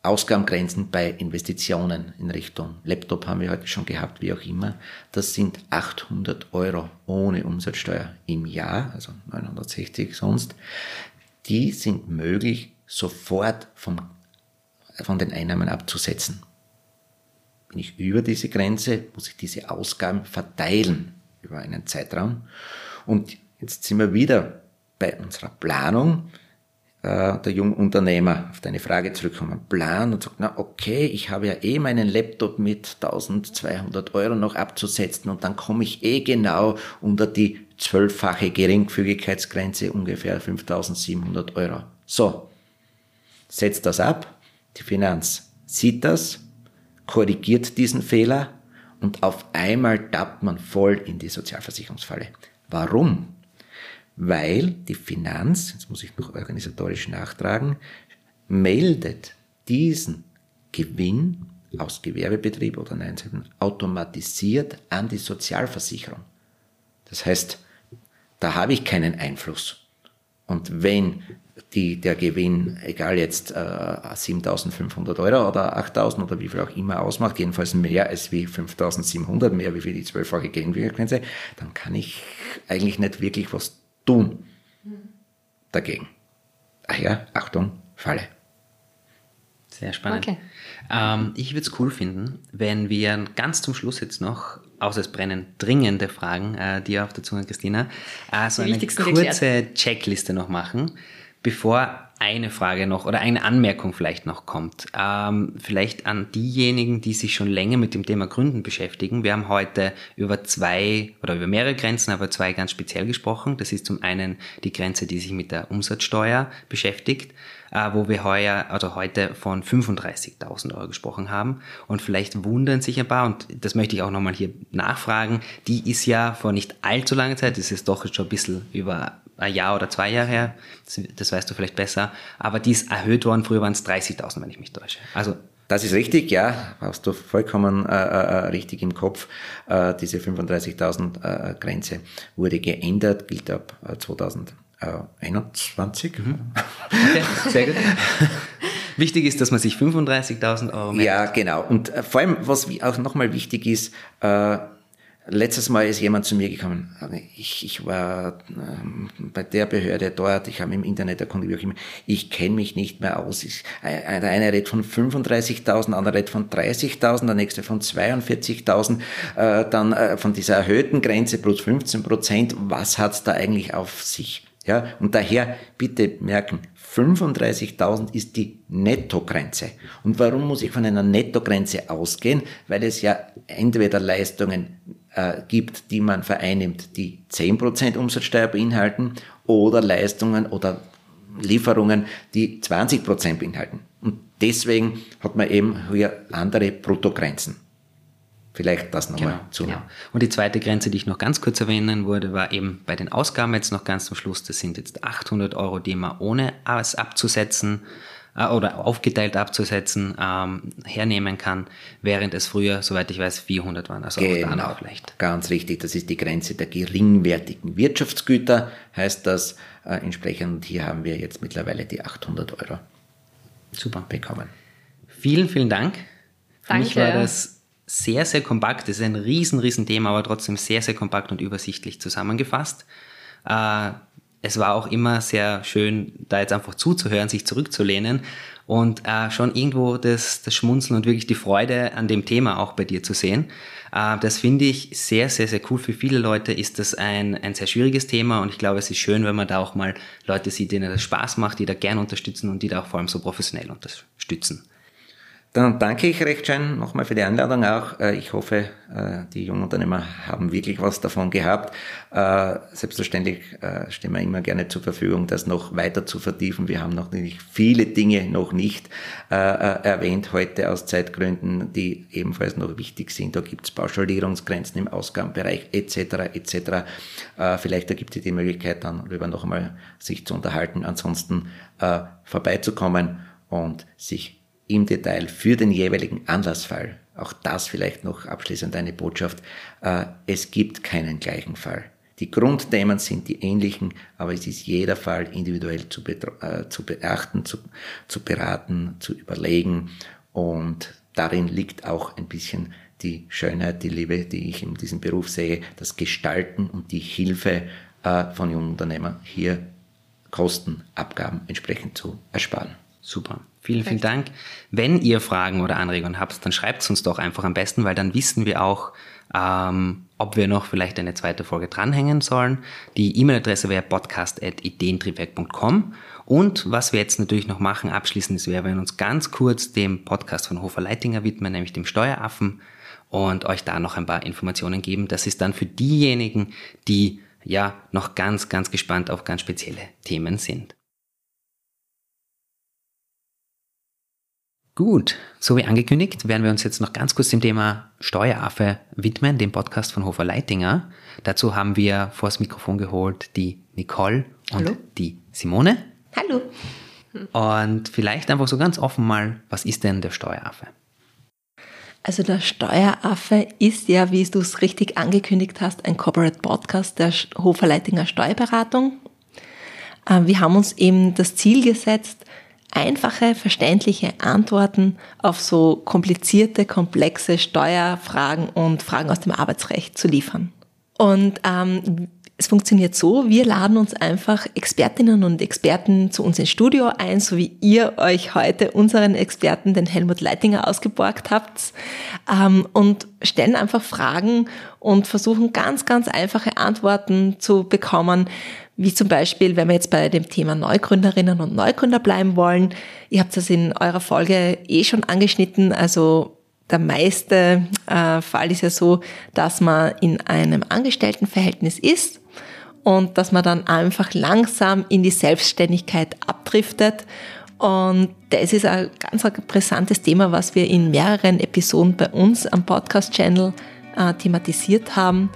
Ausgabengrenzen bei Investitionen in Richtung Laptop haben wir heute schon gehabt, wie auch immer. Das sind 800 Euro ohne Umsatzsteuer im Jahr, also 960 sonst. Die sind möglich sofort vom, von den Einnahmen abzusetzen. Bin ich über diese Grenze, muss ich diese Ausgaben verteilen über einen Zeitraum. Und jetzt sind wir wieder bei unserer Planung äh, der Jungunternehmer auf deine Frage zurückkommen, Plan und sagt, na okay, ich habe ja eh meinen Laptop mit 1200 Euro noch abzusetzen und dann komme ich eh genau unter die zwölffache Geringfügigkeitsgrenze, ungefähr 5700 Euro. So, setzt das ab, die Finanz sieht das, korrigiert diesen Fehler und auf einmal tappt man voll in die Sozialversicherungsfalle. Warum? Weil die Finanz, jetzt muss ich noch organisatorisch nachtragen, meldet diesen Gewinn aus Gewerbebetrieb oder nein, automatisiert an die Sozialversicherung. Das heißt, da habe ich keinen Einfluss. Und wenn die, der Gewinn, egal jetzt äh, 7.500 Euro oder 8.000 oder wie viel auch immer ausmacht, jedenfalls mehr als wie 5.700, mehr wie für die zwölffache Gegenwirkgrenze, dann kann ich eigentlich nicht wirklich was tun dagegen. Ach ja, Achtung, Falle. Sehr spannend. Okay. Ähm, ich würde es cool finden, wenn wir ganz zum Schluss jetzt noch, außer es brennen dringende Fragen, äh, dir auf der Zunge, Christina, äh, so eine kurze Checkliste noch machen, bevor eine Frage noch oder eine Anmerkung vielleicht noch kommt. Ähm, vielleicht an diejenigen, die sich schon länger mit dem Thema Gründen beschäftigen. Wir haben heute über zwei oder über mehrere Grenzen, aber zwei ganz speziell gesprochen. Das ist zum einen die Grenze, die sich mit der Umsatzsteuer beschäftigt, äh, wo wir heuer oder heute von 35.000 Euro gesprochen haben. Und vielleicht wundern sich ein paar, und das möchte ich auch nochmal hier nachfragen, die ist ja vor nicht allzu langer Zeit, das ist doch schon ein bisschen über ein Jahr oder zwei Jahre her, das, das weißt du vielleicht besser, aber die ist erhöht worden, früher waren es 30.000, wenn ich mich täusche. Also das ist richtig, ja, hast du vollkommen äh, äh, richtig im Kopf. Äh, diese 35.000 äh, Grenze wurde geändert, gilt ab 2021. Mhm. Okay, sehr gut. Wichtig ist, dass man sich 35.000 Euro merkt. Ja, genau. Und äh, vor allem, was auch nochmal wichtig ist, äh, Letztes Mal ist jemand zu mir gekommen. Ich, ich war ähm, bei der Behörde dort, ich habe im Internet erkundigt, wie auch immer. Ich kenne mich nicht mehr aus. Ich, der eine redet von 35.000, der andere redet von 30.000, der nächste von 42.000, äh, dann äh, von dieser erhöhten Grenze plus 15 Prozent. Was hat's da eigentlich auf sich? Ja, und daher bitte merken, 35.000 ist die Nettogrenze. Und warum muss ich von einer Nettogrenze ausgehen? Weil es ja entweder Leistungen äh, gibt, die man vereinnimmt, die 10% Umsatzsteuer beinhalten oder Leistungen oder Lieferungen, die 20% beinhalten. Und deswegen hat man eben hier andere Bruttogrenzen. Vielleicht das nochmal genau, zu. Genau. Und die zweite Grenze, die ich noch ganz kurz erwähnen wurde, war eben bei den Ausgaben jetzt noch ganz zum Schluss. Das sind jetzt 800 Euro, die man ohne es abzusetzen äh, oder aufgeteilt abzusetzen ähm, hernehmen kann, während es früher, soweit ich weiß, 400 waren. Also genau, auch leicht. Ganz richtig. Das ist die Grenze der geringwertigen Wirtschaftsgüter, heißt das äh, entsprechend. Hier haben wir jetzt mittlerweile die 800 Euro. Super. Bekommen. Vielen, vielen Dank. Für Danke. mich war das sehr, sehr kompakt. Das ist ein riesen, riesen Thema, aber trotzdem sehr, sehr kompakt und übersichtlich zusammengefasst. Äh, es war auch immer sehr schön, da jetzt einfach zuzuhören, sich zurückzulehnen und äh, schon irgendwo das, das Schmunzeln und wirklich die Freude an dem Thema auch bei dir zu sehen. Äh, das finde ich sehr, sehr, sehr cool. Für viele Leute ist das ein, ein sehr schwieriges Thema und ich glaube, es ist schön, wenn man da auch mal Leute sieht, denen das Spaß macht, die da gern unterstützen und die da auch vor allem so professionell unterstützen. Dann danke ich recht schön nochmal für die Einladung auch. Äh, ich hoffe, äh, die jungen Unternehmer haben wirklich was davon gehabt. Äh, selbstverständlich stehen wir immer gerne zur Verfügung, das noch weiter zu vertiefen. Wir haben natürlich viele Dinge noch nicht erwähnt heute aus Zeitgründen, die ebenfalls noch wichtig sind. Da gibt es Pauschalierungsgrenzen im Ausgabenbereich etc. etc. Vielleicht ergibt sich die Möglichkeit dann darüber noch einmal sich zu unterhalten. Ansonsten vorbeizukommen und sich im Detail für den jeweiligen Anlassfall, auch das vielleicht noch abschließend eine Botschaft, äh, es gibt keinen gleichen Fall. Die Grundthemen sind die ähnlichen, aber es ist jeder Fall individuell zu, äh, zu beachten, zu, zu beraten, zu überlegen und darin liegt auch ein bisschen die Schönheit, die Liebe, die ich in diesem Beruf sehe, das Gestalten und die Hilfe äh, von jungen Unternehmern hier Kosten, Abgaben entsprechend zu ersparen. Super. Vielen, vielen Dank. Wenn ihr Fragen oder Anregungen habt, dann schreibt es uns doch einfach am besten, weil dann wissen wir auch, ähm, ob wir noch vielleicht eine zweite Folge dranhängen sollen. Die E-Mail-Adresse wäre podcast.ideentriebwerk.com. Und was wir jetzt natürlich noch machen, abschließend ist, wir werden uns ganz kurz dem Podcast von Hofer Leitinger widmen, nämlich dem Steueraffen, und euch da noch ein paar Informationen geben. Das ist dann für diejenigen, die ja noch ganz, ganz gespannt auf ganz spezielle Themen sind. Gut, so wie angekündigt, werden wir uns jetzt noch ganz kurz dem Thema Steueraffe widmen, dem Podcast von Hofer Leitinger. Dazu haben wir vors Mikrofon geholt die Nicole und Hallo. die Simone. Hallo. Und vielleicht einfach so ganz offen mal, was ist denn der Steueraffe? Also der Steueraffe ist ja, wie du es richtig angekündigt hast, ein Corporate Podcast der Hofer Leitinger Steuerberatung. Äh, wir haben uns eben das Ziel gesetzt, einfache, verständliche Antworten auf so komplizierte, komplexe Steuerfragen und Fragen aus dem Arbeitsrecht zu liefern. Und ähm, es funktioniert so, wir laden uns einfach Expertinnen und Experten zu uns ins Studio ein, so wie ihr euch heute unseren Experten, den Helmut Leitinger, ausgeborgt habt, ähm, und stellen einfach Fragen und versuchen ganz, ganz einfache Antworten zu bekommen, wie zum Beispiel, wenn wir jetzt bei dem Thema Neugründerinnen und Neugründer bleiben wollen. Ihr habt das in eurer Folge eh schon angeschnitten. Also der meiste äh, Fall ist ja so, dass man in einem Angestelltenverhältnis ist und dass man dann einfach langsam in die Selbstständigkeit abdriftet. Und das ist ein ganz brisantes Thema, was wir in mehreren Episoden bei uns am Podcast-Channel äh, thematisiert haben,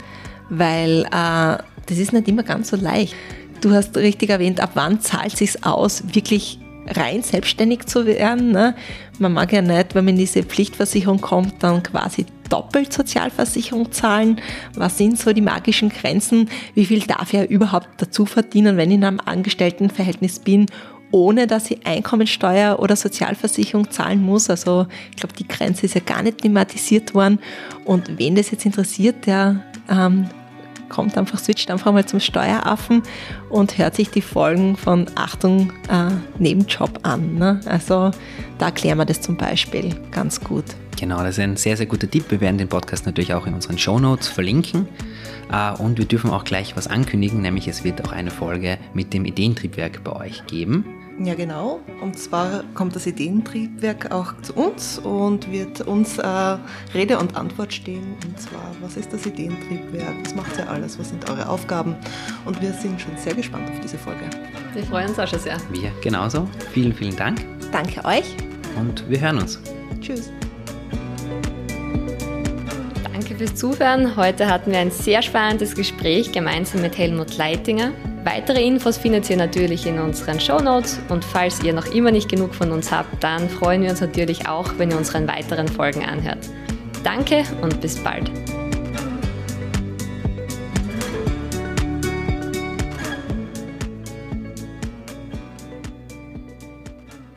weil äh, das ist nicht immer ganz so leicht. du hast richtig erwähnt, ab wann zahlt sich aus, wirklich rein selbstständig zu werden. Ne? Man mag ja nicht, wenn man in diese Pflichtversicherung kommt, dann quasi doppelt Sozialversicherung zahlen. Was sind so die magischen Grenzen? Wie viel darf ich überhaupt dazu verdienen, wenn ich in einem Angestelltenverhältnis bin, ohne dass ich Einkommensteuer oder Sozialversicherung zahlen muss? Also ich glaube, die Grenze ist ja gar nicht thematisiert worden. Und wen das jetzt interessiert, der ähm, kommt einfach, switcht einfach mal zum Steueraffen und hört sich die Folgen von Achtung äh, Nebenjob an. Ne? Also da erklären wir das zum Beispiel ganz gut. Genau, das ist ein sehr, sehr guter Tipp. Wir werden den Podcast natürlich auch in unseren Show Notes verlinken. Äh, und wir dürfen auch gleich was ankündigen, nämlich es wird auch eine Folge mit dem Ideentriebwerk bei euch geben. Ja, genau. Und zwar kommt das Ideentriebwerk auch zu uns und wird uns äh, Rede und Antwort stehen. Und zwar, was ist das Ideentriebwerk? Was macht ihr alles? Was sind eure Aufgaben? Und wir sind schon sehr gespannt auf diese Folge. Wir freuen uns auch schon sehr. Wir genauso. Vielen, vielen Dank. Danke euch. Und wir hören uns. Tschüss. Danke fürs Zuhören. Heute hatten wir ein sehr spannendes Gespräch gemeinsam mit Helmut Leitinger. Weitere Infos findet ihr natürlich in unseren Show Notes und falls ihr noch immer nicht genug von uns habt, dann freuen wir uns natürlich auch, wenn ihr unseren weiteren Folgen anhört. Danke und bis bald.